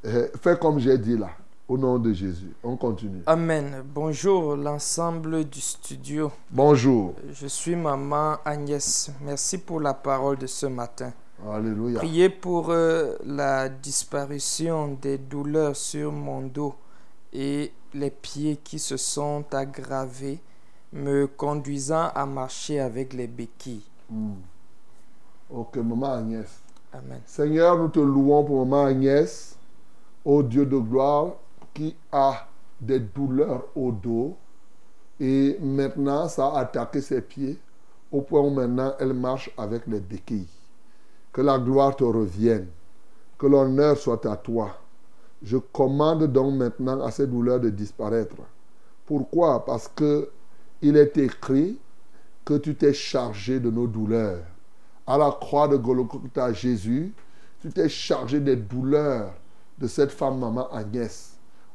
Speaker 1: euh, fais comme j'ai dit là, au nom de Jésus. On continue.
Speaker 5: Amen. Bonjour l'ensemble du studio.
Speaker 1: Bonjour.
Speaker 5: Je suis maman Agnès. Merci pour la parole de ce matin.
Speaker 1: Alléluia.
Speaker 5: Priez pour euh, la disparition des douleurs sur mon dos et les pieds qui se sont aggravés, me conduisant à marcher avec les béquilles.
Speaker 1: Hmm. Ok, maman Agnès.
Speaker 5: Amen.
Speaker 1: Seigneur, nous te louons pour maman Agnès, ô Dieu de gloire, qui a des douleurs au dos. Et maintenant, ça a attaqué ses pieds, au point où maintenant elle marche avec les béquilles. Que la gloire te revienne. Que l'honneur soit à toi. Je commande donc maintenant à ces douleurs de disparaître. Pourquoi? Parce que il est écrit que tu t'es chargé de nos douleurs. À la croix de Golgotha, Jésus, tu t'es chargé des douleurs de cette femme, maman Agnès,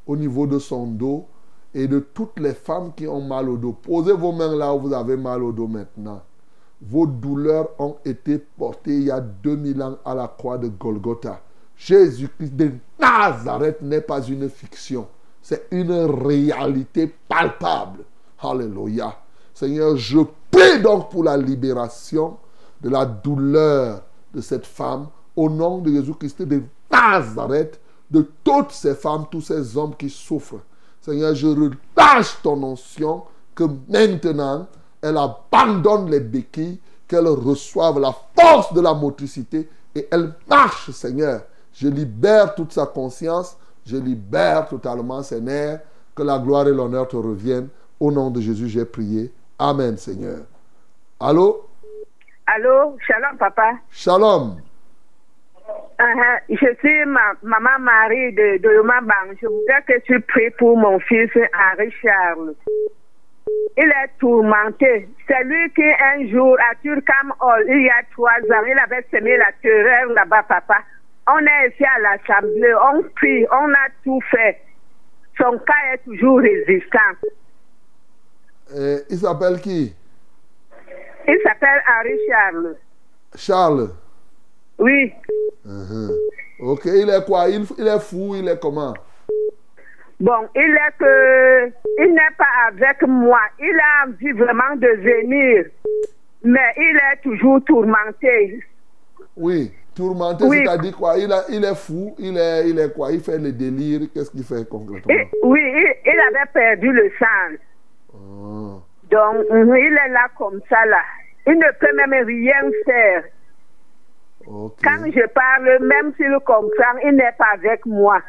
Speaker 1: au niveau de son dos et de toutes les femmes qui ont mal au dos. Posez vos mains là où vous avez mal au dos maintenant. Vos douleurs ont été portées il y a 2000 ans à la croix de Golgotha. Jésus-Christ de Nazareth n'est pas une fiction. C'est une réalité palpable. Alléluia. Seigneur, je prie donc pour la libération de la douleur de cette femme au nom de Jésus-Christ de Nazareth, de toutes ces femmes, tous ces hommes qui souffrent. Seigneur, je relâche ton onction que maintenant, elle abandonne les béquilles, qu'elle reçoive la force de la motricité et elle marche, Seigneur. Je libère toute sa conscience, je libère totalement ses nerfs, que la gloire et l'honneur te reviennent. Au nom de Jésus, j'ai prié. Amen, Seigneur. Allô?
Speaker 8: Allô, shalom papa.
Speaker 1: Shalom.
Speaker 8: Uh-huh. Je suis ma, maman Marie de, de Bang. Je voudrais que tu pries pour mon fils Henri Charles. Il est tourmenté. C'est lui qui un jour à Turcam Hall, il y a trois ans, il avait semé la terreur là-bas, papa. On est ici à l'Assemblée, on prie, on a tout fait. Son cas est toujours résistant.
Speaker 1: Euh, il s'appelle qui?
Speaker 8: Il s'appelle Henri Charles.
Speaker 1: Charles.
Speaker 8: Oui.
Speaker 1: Uh-huh. Ok, il est quoi? Il, il est fou, il est comment?
Speaker 8: Bon, il est que il n'est pas avec moi. Il a envie vraiment de venir, mais il est toujours tourmenté.
Speaker 1: Oui, tourmenté,
Speaker 8: Oui.
Speaker 1: c'est-à-dire quoi? Il, a- il est fou, il est, il est quoi? Il fait le délire, qu'est-ce qu'il fait concrètement?
Speaker 8: Il- oui, il, avait perdu le sens.
Speaker 1: Ah.
Speaker 8: Donc, il est là comme ça, là. Il ne peut même rien faire. Quand je parle, même s'il comprend, il n'est pas avec moi.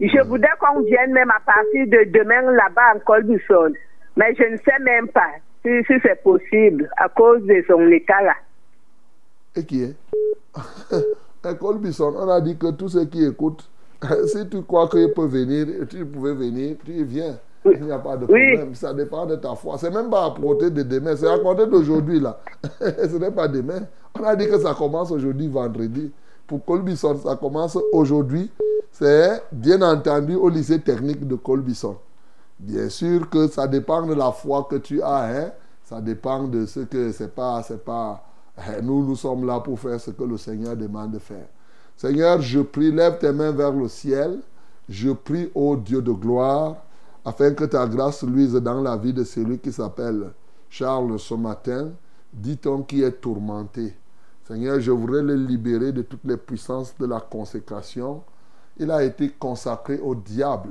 Speaker 8: Je voudrais qu'on vienne même à partir de demain là-bas en Col du Sol. Mais je ne sais même pas si, si c'est possible à cause de son état là.
Speaker 1: Et qui est? École Bisson, on a dit que tous ceux qui écoutent, si tu crois qu'il peut venir, tu pouvais venir, tu y Il n'y a pas de problème. Ça dépend de ta foi. C'est même pas à côté de demain, c'est à côté d'aujourd'hui là. Ce n'est pas demain. On a dit que ça commence aujourd'hui, vendredi. Pour Colbison, ça commence aujourd'hui. C'est bien entendu au lycée technique de Colbison. Bien sûr que ça dépend de la foi que tu as. Hein? Ça dépend de ce que c'est pas, c'est pas. hein, Nous, nous sommes là pour faire ce que le Seigneur demande de faire. Seigneur, je prie, lève tes mains vers le ciel. Je prie, ô Dieu de gloire, afin que ta grâce luise dans la vie de celui qui s'appelle Charles ce matin, dit-on qui est tourmenté. Seigneur, je voudrais le libérer de toutes les puissances de la consécration. Il a été consacré au diable.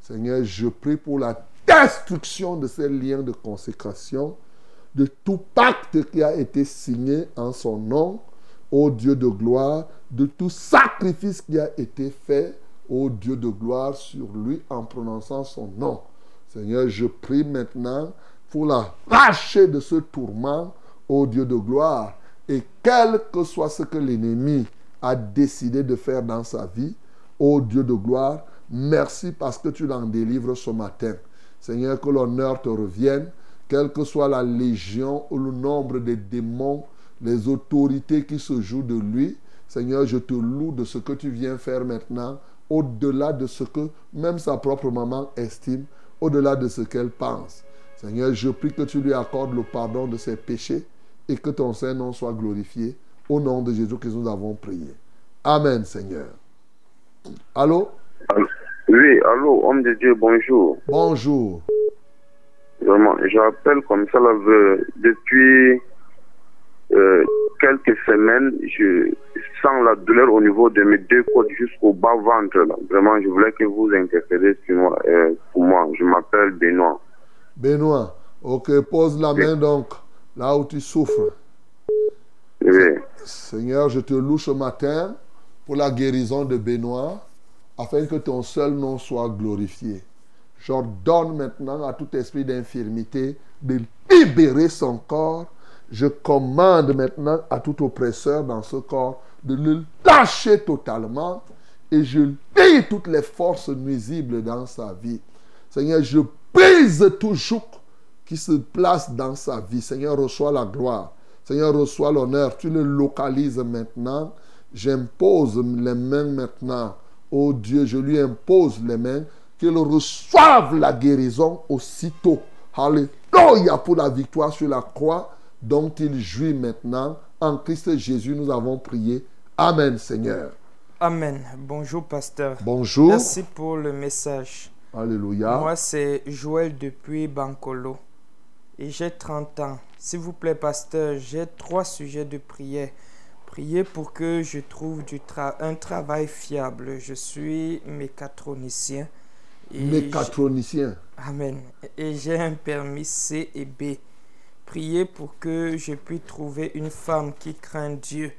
Speaker 1: Seigneur, je prie pour la destruction de ces liens de consécration, de tout pacte qui a été signé en son nom, ô Dieu de gloire, de tout sacrifice qui a été fait, ô Dieu de gloire, sur lui en prononçant son nom. Seigneur, je prie maintenant pour la racher de ce tourment, ô Dieu de gloire. Et quel que soit ce que l'ennemi a décidé de faire dans sa vie, ô Dieu de gloire, merci parce que tu l'en délivres ce matin. Seigneur, que l'honneur te revienne, quelle que soit la légion ou le nombre des démons, les autorités qui se jouent de lui. Seigneur, je te loue de ce que tu viens faire maintenant, au-delà de ce que même sa propre maman estime, au-delà de ce qu'elle pense. Seigneur, je prie que tu lui accordes le pardon de ses péchés et que ton Saint-Nom soit glorifié. Au nom de Jésus que nous avons prié. Amen, Seigneur. Allô?
Speaker 9: Oui, allô, homme de Dieu, bonjour.
Speaker 1: Bonjour.
Speaker 9: Vraiment, j'appelle comme ça là, depuis euh, quelques semaines, je sens la douleur au niveau de mes deux côtes jusqu'au bas-ventre. là. Vraiment, je voulais que vous interfériez sur moi, euh, pour moi. Je m'appelle Benoît.
Speaker 1: Benoît, ok, pose la main donc là où tu souffres. Seigneur, je te loue ce matin pour la guérison de Benoît, afin que ton seul nom soit glorifié. J'ordonne maintenant à tout esprit d'infirmité de libérer son corps. Je commande maintenant à tout oppresseur dans ce corps de le lâcher totalement et je lis toutes les forces nuisibles dans sa vie. Seigneur, je brise tout joug qui se place dans sa vie. Seigneur, reçois la gloire. Seigneur, reçois l'honneur. Tu le localises maintenant. J'impose les mains maintenant. Oh Dieu, je lui impose les mains. Qu'il reçoive la guérison aussitôt. Alléluia pour la victoire sur la croix dont il jouit maintenant. En Christ Jésus, nous avons prié. Amen, Seigneur.
Speaker 5: Amen. Bonjour, pasteur.
Speaker 1: Bonjour.
Speaker 5: Merci pour le message.
Speaker 1: Alléluia.
Speaker 5: Moi, c'est Joël depuis Bancolo. Et j'ai 30 ans. S'il vous plaît, pasteur, j'ai trois sujets de prière. Priez pour que je trouve du tra- un travail fiable. Je suis mécatronicien. Et
Speaker 1: Mécatronicien.
Speaker 5: Amen. Et j'ai un permis C et B. Priez pour que je puisse trouver une femme qui craint Dieu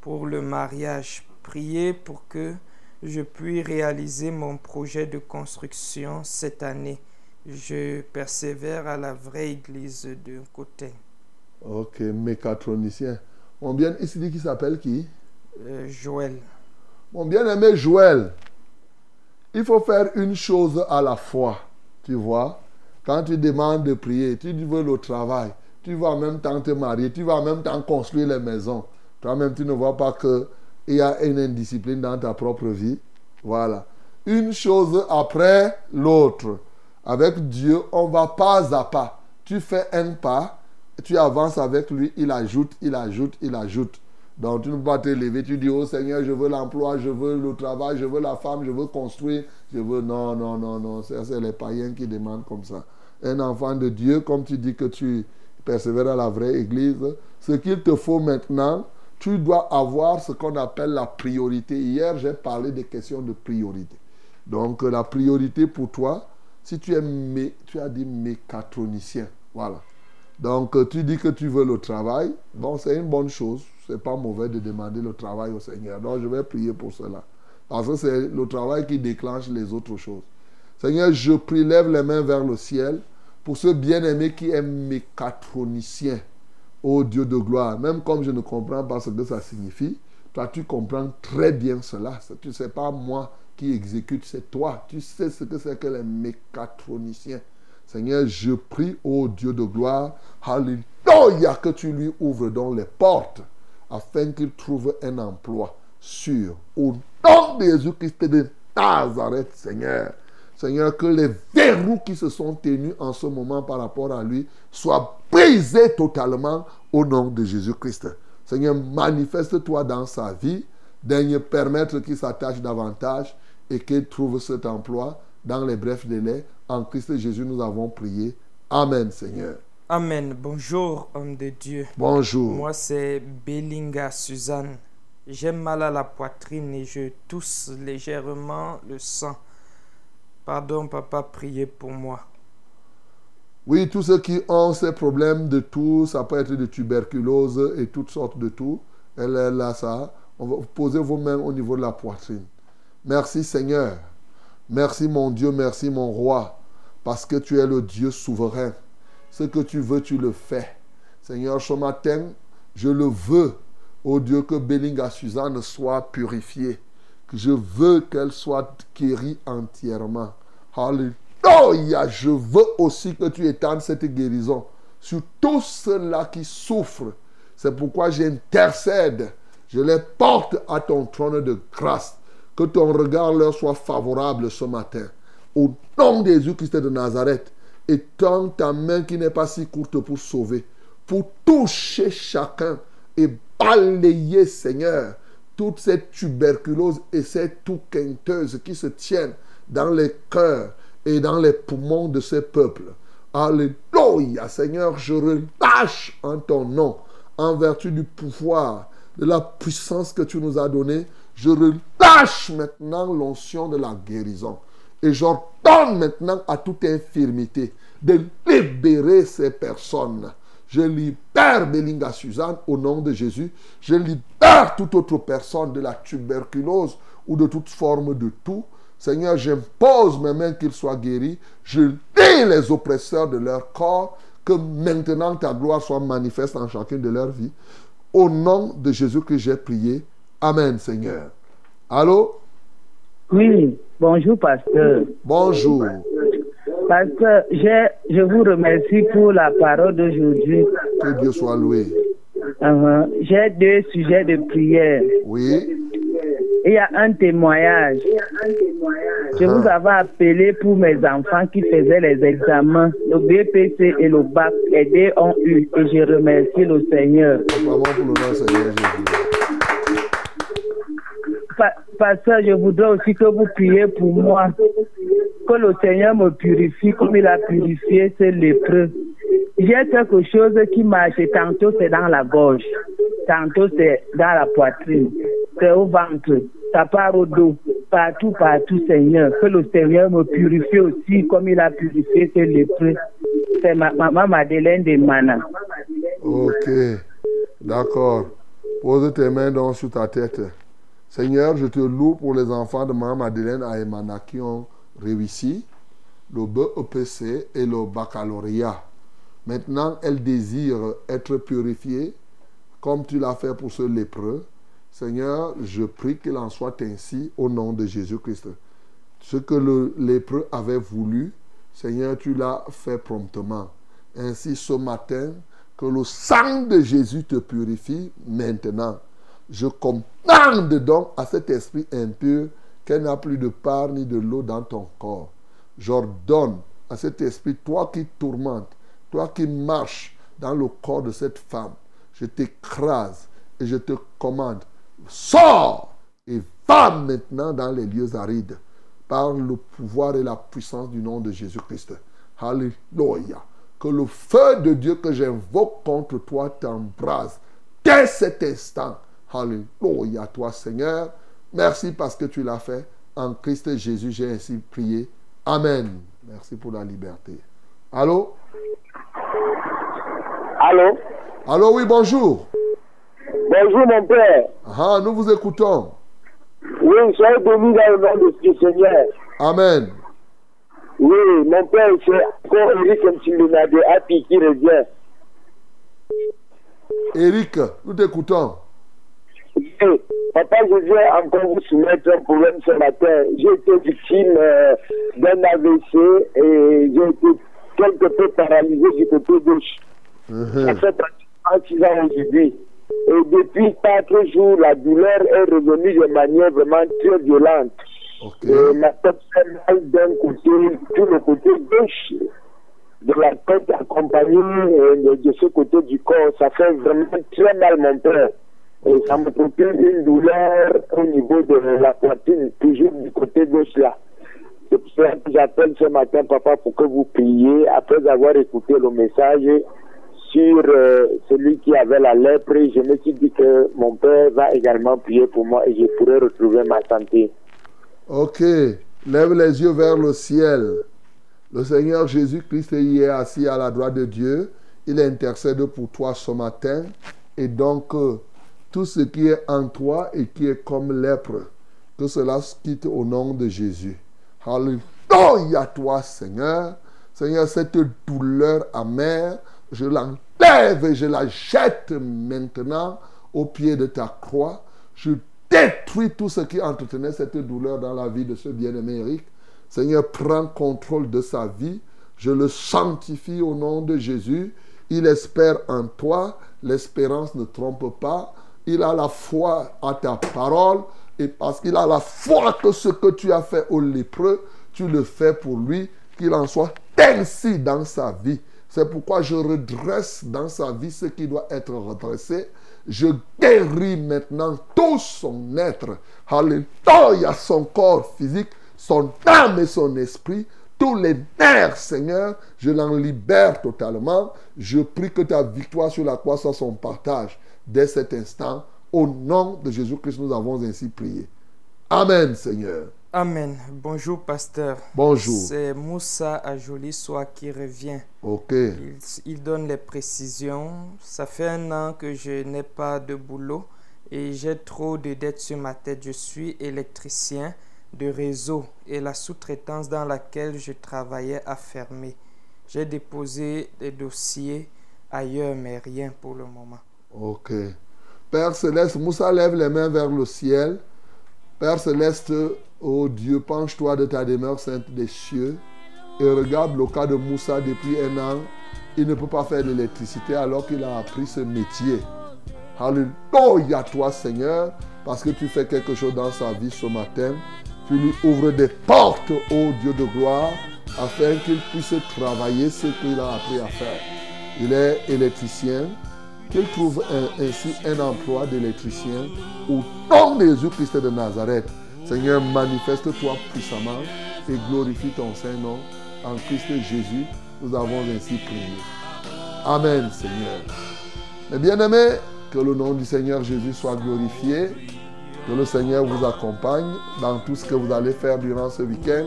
Speaker 5: pour le mariage. Priez pour que je puisse réaliser mon projet de construction cette année. Je persévère à la vraie église de côté.
Speaker 1: Ok, mécatronicien. Mon bien, ici dit qui s'appelle qui?
Speaker 5: Euh, Joël.
Speaker 1: Mon bien-aimé Joël, il faut faire une chose à la fois. Tu vois Quand tu demandes de prier, tu veux le travail, tu vas en même temps te marier, tu vas même temps construire les maisons. Toi-même, tu ne vois pas qu'il y a une indiscipline dans ta propre vie. Voilà. Une chose après l'autre. Avec Dieu, on va pas à pas. Tu fais un pas, tu avances avec lui, il ajoute, il ajoute, il ajoute. Donc tu ne peux pas te lever, tu dis, oh Seigneur, je veux l'emploi, je veux le travail, je veux la femme, je veux construire, je veux... Non, non, non, non, c'est les païens qui demandent comme ça. Un enfant de Dieu, comme tu dis que tu persévères à la vraie église, ce qu'il te faut maintenant, tu dois avoir ce qu'on appelle la priorité. Hier, j'ai parlé des questions de priorité. Donc, la priorité pour toi, si tu es, tu as dit mécatronicien, voilà. Donc, tu dis que tu veux le travail. Bon, c'est une bonne chose. C'est pas mauvais de demander le travail au Seigneur. Donc, je vais prier pour cela. Parce que c'est le travail qui déclenche les autres choses. Seigneur, je prie, lève les mains vers le ciel pour ce bien-aimé qui est mécatronicien. Ô Dieu de gloire, même comme je ne comprends pas ce que ça signifie, toi tu comprends très bien cela. Tu ne sais pas moi qui exécute, c'est toi. Tu sais ce que c'est que les mécatroniciens. Seigneur, je prie, ô Dieu de gloire, Alléluia, que tu lui ouvres donc les portes afin qu'il trouve un emploi sûr. Au nom de Jésus-Christ de Nazareth, Seigneur. Seigneur, que les verrous qui se sont tenus en ce moment par rapport à lui soient brisés totalement au nom de Jésus-Christ. Seigneur, manifeste-toi dans sa vie, daigne permettre qu'il s'attache davantage et qu'il trouve cet emploi dans les brefs délais. En Christ Jésus, nous avons prié. Amen, Seigneur.
Speaker 5: Amen. Bonjour, homme de Dieu.
Speaker 1: Bonjour.
Speaker 5: Moi, c'est Belinga Suzanne. J'ai mal à la poitrine et je tousse légèrement le sang. Pardon, papa, priez pour moi.
Speaker 1: Oui, tous ceux qui ont ces problèmes de tout, ça peut être de tuberculose et toutes sortes de tout. Elle est là, ça. On va poser vos mains au niveau de la poitrine. Merci Seigneur. Merci mon Dieu, merci mon roi. Parce que tu es le Dieu souverain. Ce que tu veux, tu le fais. Seigneur, ce matin, je le veux. Oh Dieu, que Belinga Suzanne soit purifiée. Je veux qu'elle soit guérie entièrement. Alléluia. Je veux aussi que tu étendes cette guérison sur tous ceux-là qui souffrent. C'est pourquoi j'intercède. Je les porte à ton trône de grâce. Que ton regard leur soit favorable ce matin. Au nom de Jésus-Christ de Nazareth, étends ta main qui n'est pas si courte pour sauver, pour toucher chacun et balayer, Seigneur, toute cette tuberculose et cette toux quinteuse qui se tiennent dans les cœurs et dans les poumons de ces peuples. Alléluia, Seigneur, je relâche en ton nom, en vertu du pouvoir, de la puissance que tu nous as donnée, je relâche maintenant l'onction de la guérison. Et j'ordonne maintenant à toute infirmité de libérer ces personnes. Je libère Belinga Suzanne au nom de Jésus. Je libère toute autre personne de la tuberculose ou de toute forme de tout. Seigneur, j'impose mes mains qu'ils soient guéris. Je lis les oppresseurs de leur corps. Que maintenant ta gloire soit manifeste en chacune de leurs vies. Au nom de Jésus que j'ai prié. Amen, Seigneur. Allô?
Speaker 10: Oui, bonjour, pasteur.
Speaker 1: Bonjour.
Speaker 10: Pasteur, je, je vous remercie pour la parole d'aujourd'hui.
Speaker 1: Que Dieu soit loué.
Speaker 10: Uh-huh. J'ai deux sujets de prière.
Speaker 1: Oui.
Speaker 10: Il y a un témoignage. Je vous avais appelé pour mes enfants qui faisaient les examens, le BPC et le BAC. Les deux ont eu et je remercie le Seigneur.
Speaker 1: Vraiment pour le nom Seigneur Jésus.
Speaker 10: Pa- Pasteur, je voudrais aussi que vous priez pour moi. Que le Seigneur me purifie comme il a purifié ces lépreux. J'ai quelque chose qui marche. Tantôt c'est dans la gorge. Tantôt c'est dans la poitrine. C'est au ventre. Ça part au dos. Partout, partout, Seigneur. Que le Seigneur me purifie aussi comme il a purifié ces lépreux. C'est ma maman Madeleine de Mana.
Speaker 1: Ok. D'accord. Pose tes mains donc sur ta tête. Seigneur, je te loue pour les enfants de Mme Madeleine à Emana qui ont réussi le BEPC et le baccalauréat. Maintenant, elle désire être purifiée comme tu l'as fait pour ce lépreux. Seigneur, je prie qu'il en soit ainsi au nom de Jésus-Christ. Ce que le lépreux avait voulu, Seigneur, tu l'as fait promptement. Ainsi, ce matin, que le sang de Jésus te purifie maintenant. Je commande donc à cet esprit impur qu'elle n'a plus de part ni de l'eau dans ton corps. J'ordonne à cet esprit, toi qui tourmentes, toi qui marches dans le corps de cette femme, je t'écrase et je te commande, sors et va maintenant dans les lieux arides par le pouvoir et la puissance du nom de Jésus-Christ. Alléluia. Que le feu de Dieu que j'invoque contre toi t'embrase dès cet instant. Alléluia, toi Seigneur. Merci parce que tu l'as fait. En Christ Jésus, j'ai ainsi prié. Amen. Merci pour la liberté. Allô?
Speaker 7: Allô?
Speaker 1: Allô, oui, bonjour.
Speaker 7: Bonjour mon père.
Speaker 1: Ah, nous vous écoutons.
Speaker 7: Oui, soyez béni dans le nom du Seigneur.
Speaker 1: Amen.
Speaker 7: Oui, mon père, c'est encore Eric Mtsilina de Happy qui revient.
Speaker 1: Eric, nous t'écoutons.
Speaker 7: Papa, je viens encore vous soumettre un problème ce matin. J'ai été victime euh, d'un AVC et j'ai été quelque peu paralysé du côté gauche. Ça fait pratiquement 6 ans aujourd'hui. Et depuis 4 jours, la douleur est revenue de manière vraiment très violente. Et ma tête fait mal d'un côté, tout le côté gauche de la tête accompagnée euh, de, de ce côté du corps. Ça fait vraiment très mal, mon père. Et ça me procure une douleur au niveau de la poitrine, toujours du côté gauche là. C'est pour cela que j'appelle ce matin, papa, pour que vous priez, après avoir écouté le message sur euh, celui qui avait la lèpre, je me suis dit que mon père va également prier pour moi et je pourrai retrouver ma santé.
Speaker 1: Ok. Lève les yeux vers le ciel. Le Seigneur Jésus-Christ y est assis à la droite de Dieu. Il intercède pour toi ce matin. Et donc, euh, tout ce qui est en toi et qui est comme lèpre, que cela se quitte au nom de Jésus. Alléluia toi, Seigneur. Seigneur, cette douleur amère, je l'enlève et je la jette maintenant au pied de ta croix. Je détruis tout ce qui entretenait cette douleur dans la vie de ce bien-aimé Eric. Seigneur, prends contrôle de sa vie. Je le sanctifie au nom de Jésus. Il espère en toi. L'espérance ne trompe pas. Il a la foi à ta parole. Et parce qu'il a la foi que ce que tu as fait au lépreux, tu le fais pour lui. Qu'il en soit ainsi dans sa vie. C'est pourquoi je redresse dans sa vie ce qui doit être redressé. Je guéris maintenant tout son être. Alléluia, son corps physique, son âme et son esprit. Tous les nerfs, Seigneur, je l'en libère totalement. Je prie que ta victoire sur la croix soit son partage dès cet instant. Au nom de Jésus-Christ, nous avons ainsi prié. Amen, Seigneur.
Speaker 5: Amen. Bonjour, pasteur.
Speaker 1: Bonjour.
Speaker 5: C'est Moussa Ajoli Soa qui revient.
Speaker 1: Ok.
Speaker 5: Il, il donne les précisions. Ça fait un an que je n'ai pas de boulot et j'ai trop de dettes sur ma tête. Je suis électricien de réseau et la sous-traitance dans laquelle je travaillais a fermé. J'ai déposé des dossiers ailleurs, mais rien pour le moment.
Speaker 1: Ok. Père Céleste, Moussa lève les mains vers le ciel. Père Céleste, oh Dieu, penche-toi de ta demeure sainte des cieux et regarde le cas de Moussa depuis un an. Il ne peut pas faire l'électricité alors qu'il a appris ce métier. Alléluia toi Seigneur, parce que tu fais quelque chose dans sa vie ce matin. Tu lui ouvres des portes, ô Dieu de gloire, afin qu'il puisse travailler ce qu'il a appris à faire. Il est électricien, qu'il trouve ainsi un emploi d'électricien au nom de Jésus-Christ de Nazareth. Seigneur, manifeste-toi puissamment et glorifie ton Saint-Nom. En Christ Jésus, nous avons ainsi prié. Amen, Seigneur. Mes bien-aimés, que le nom du Seigneur Jésus soit glorifié. Que le Seigneur vous accompagne dans tout ce que vous allez faire durant ce week-end.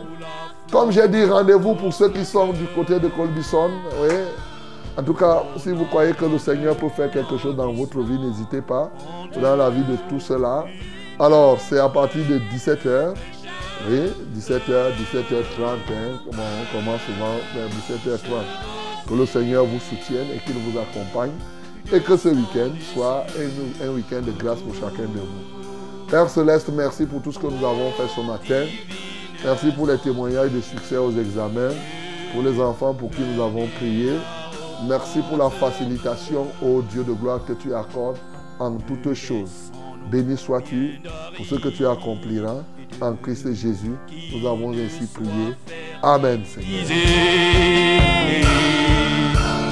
Speaker 1: Comme j'ai dit, rendez-vous pour ceux qui sont du côté de Colbison. Oui. En tout cas, si vous croyez que le Seigneur peut faire quelque chose dans votre vie, n'hésitez pas. Dans la vie de tout cela. Alors, c'est à partir de 17h. Oui, 17h, 17h30. hein. On commence souvent vers 17h30. Que le Seigneur vous soutienne et qu'il vous accompagne. Et que ce week-end soit un week-end de grâce pour chacun de vous. Père Céleste, merci pour tout ce que nous avons fait ce matin. Merci pour les témoignages de succès aux examens, pour les enfants pour qui nous avons prié. Merci pour la facilitation, ô Dieu de gloire, que tu accordes en toutes choses. Béni sois-tu pour ce que tu accompliras en Christ Jésus. Nous avons ainsi prié. Amen, Seigneur.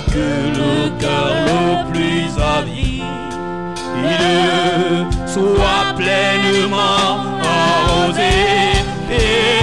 Speaker 2: que le cœur le plus avide lumineux soit pleinement arrosé. Et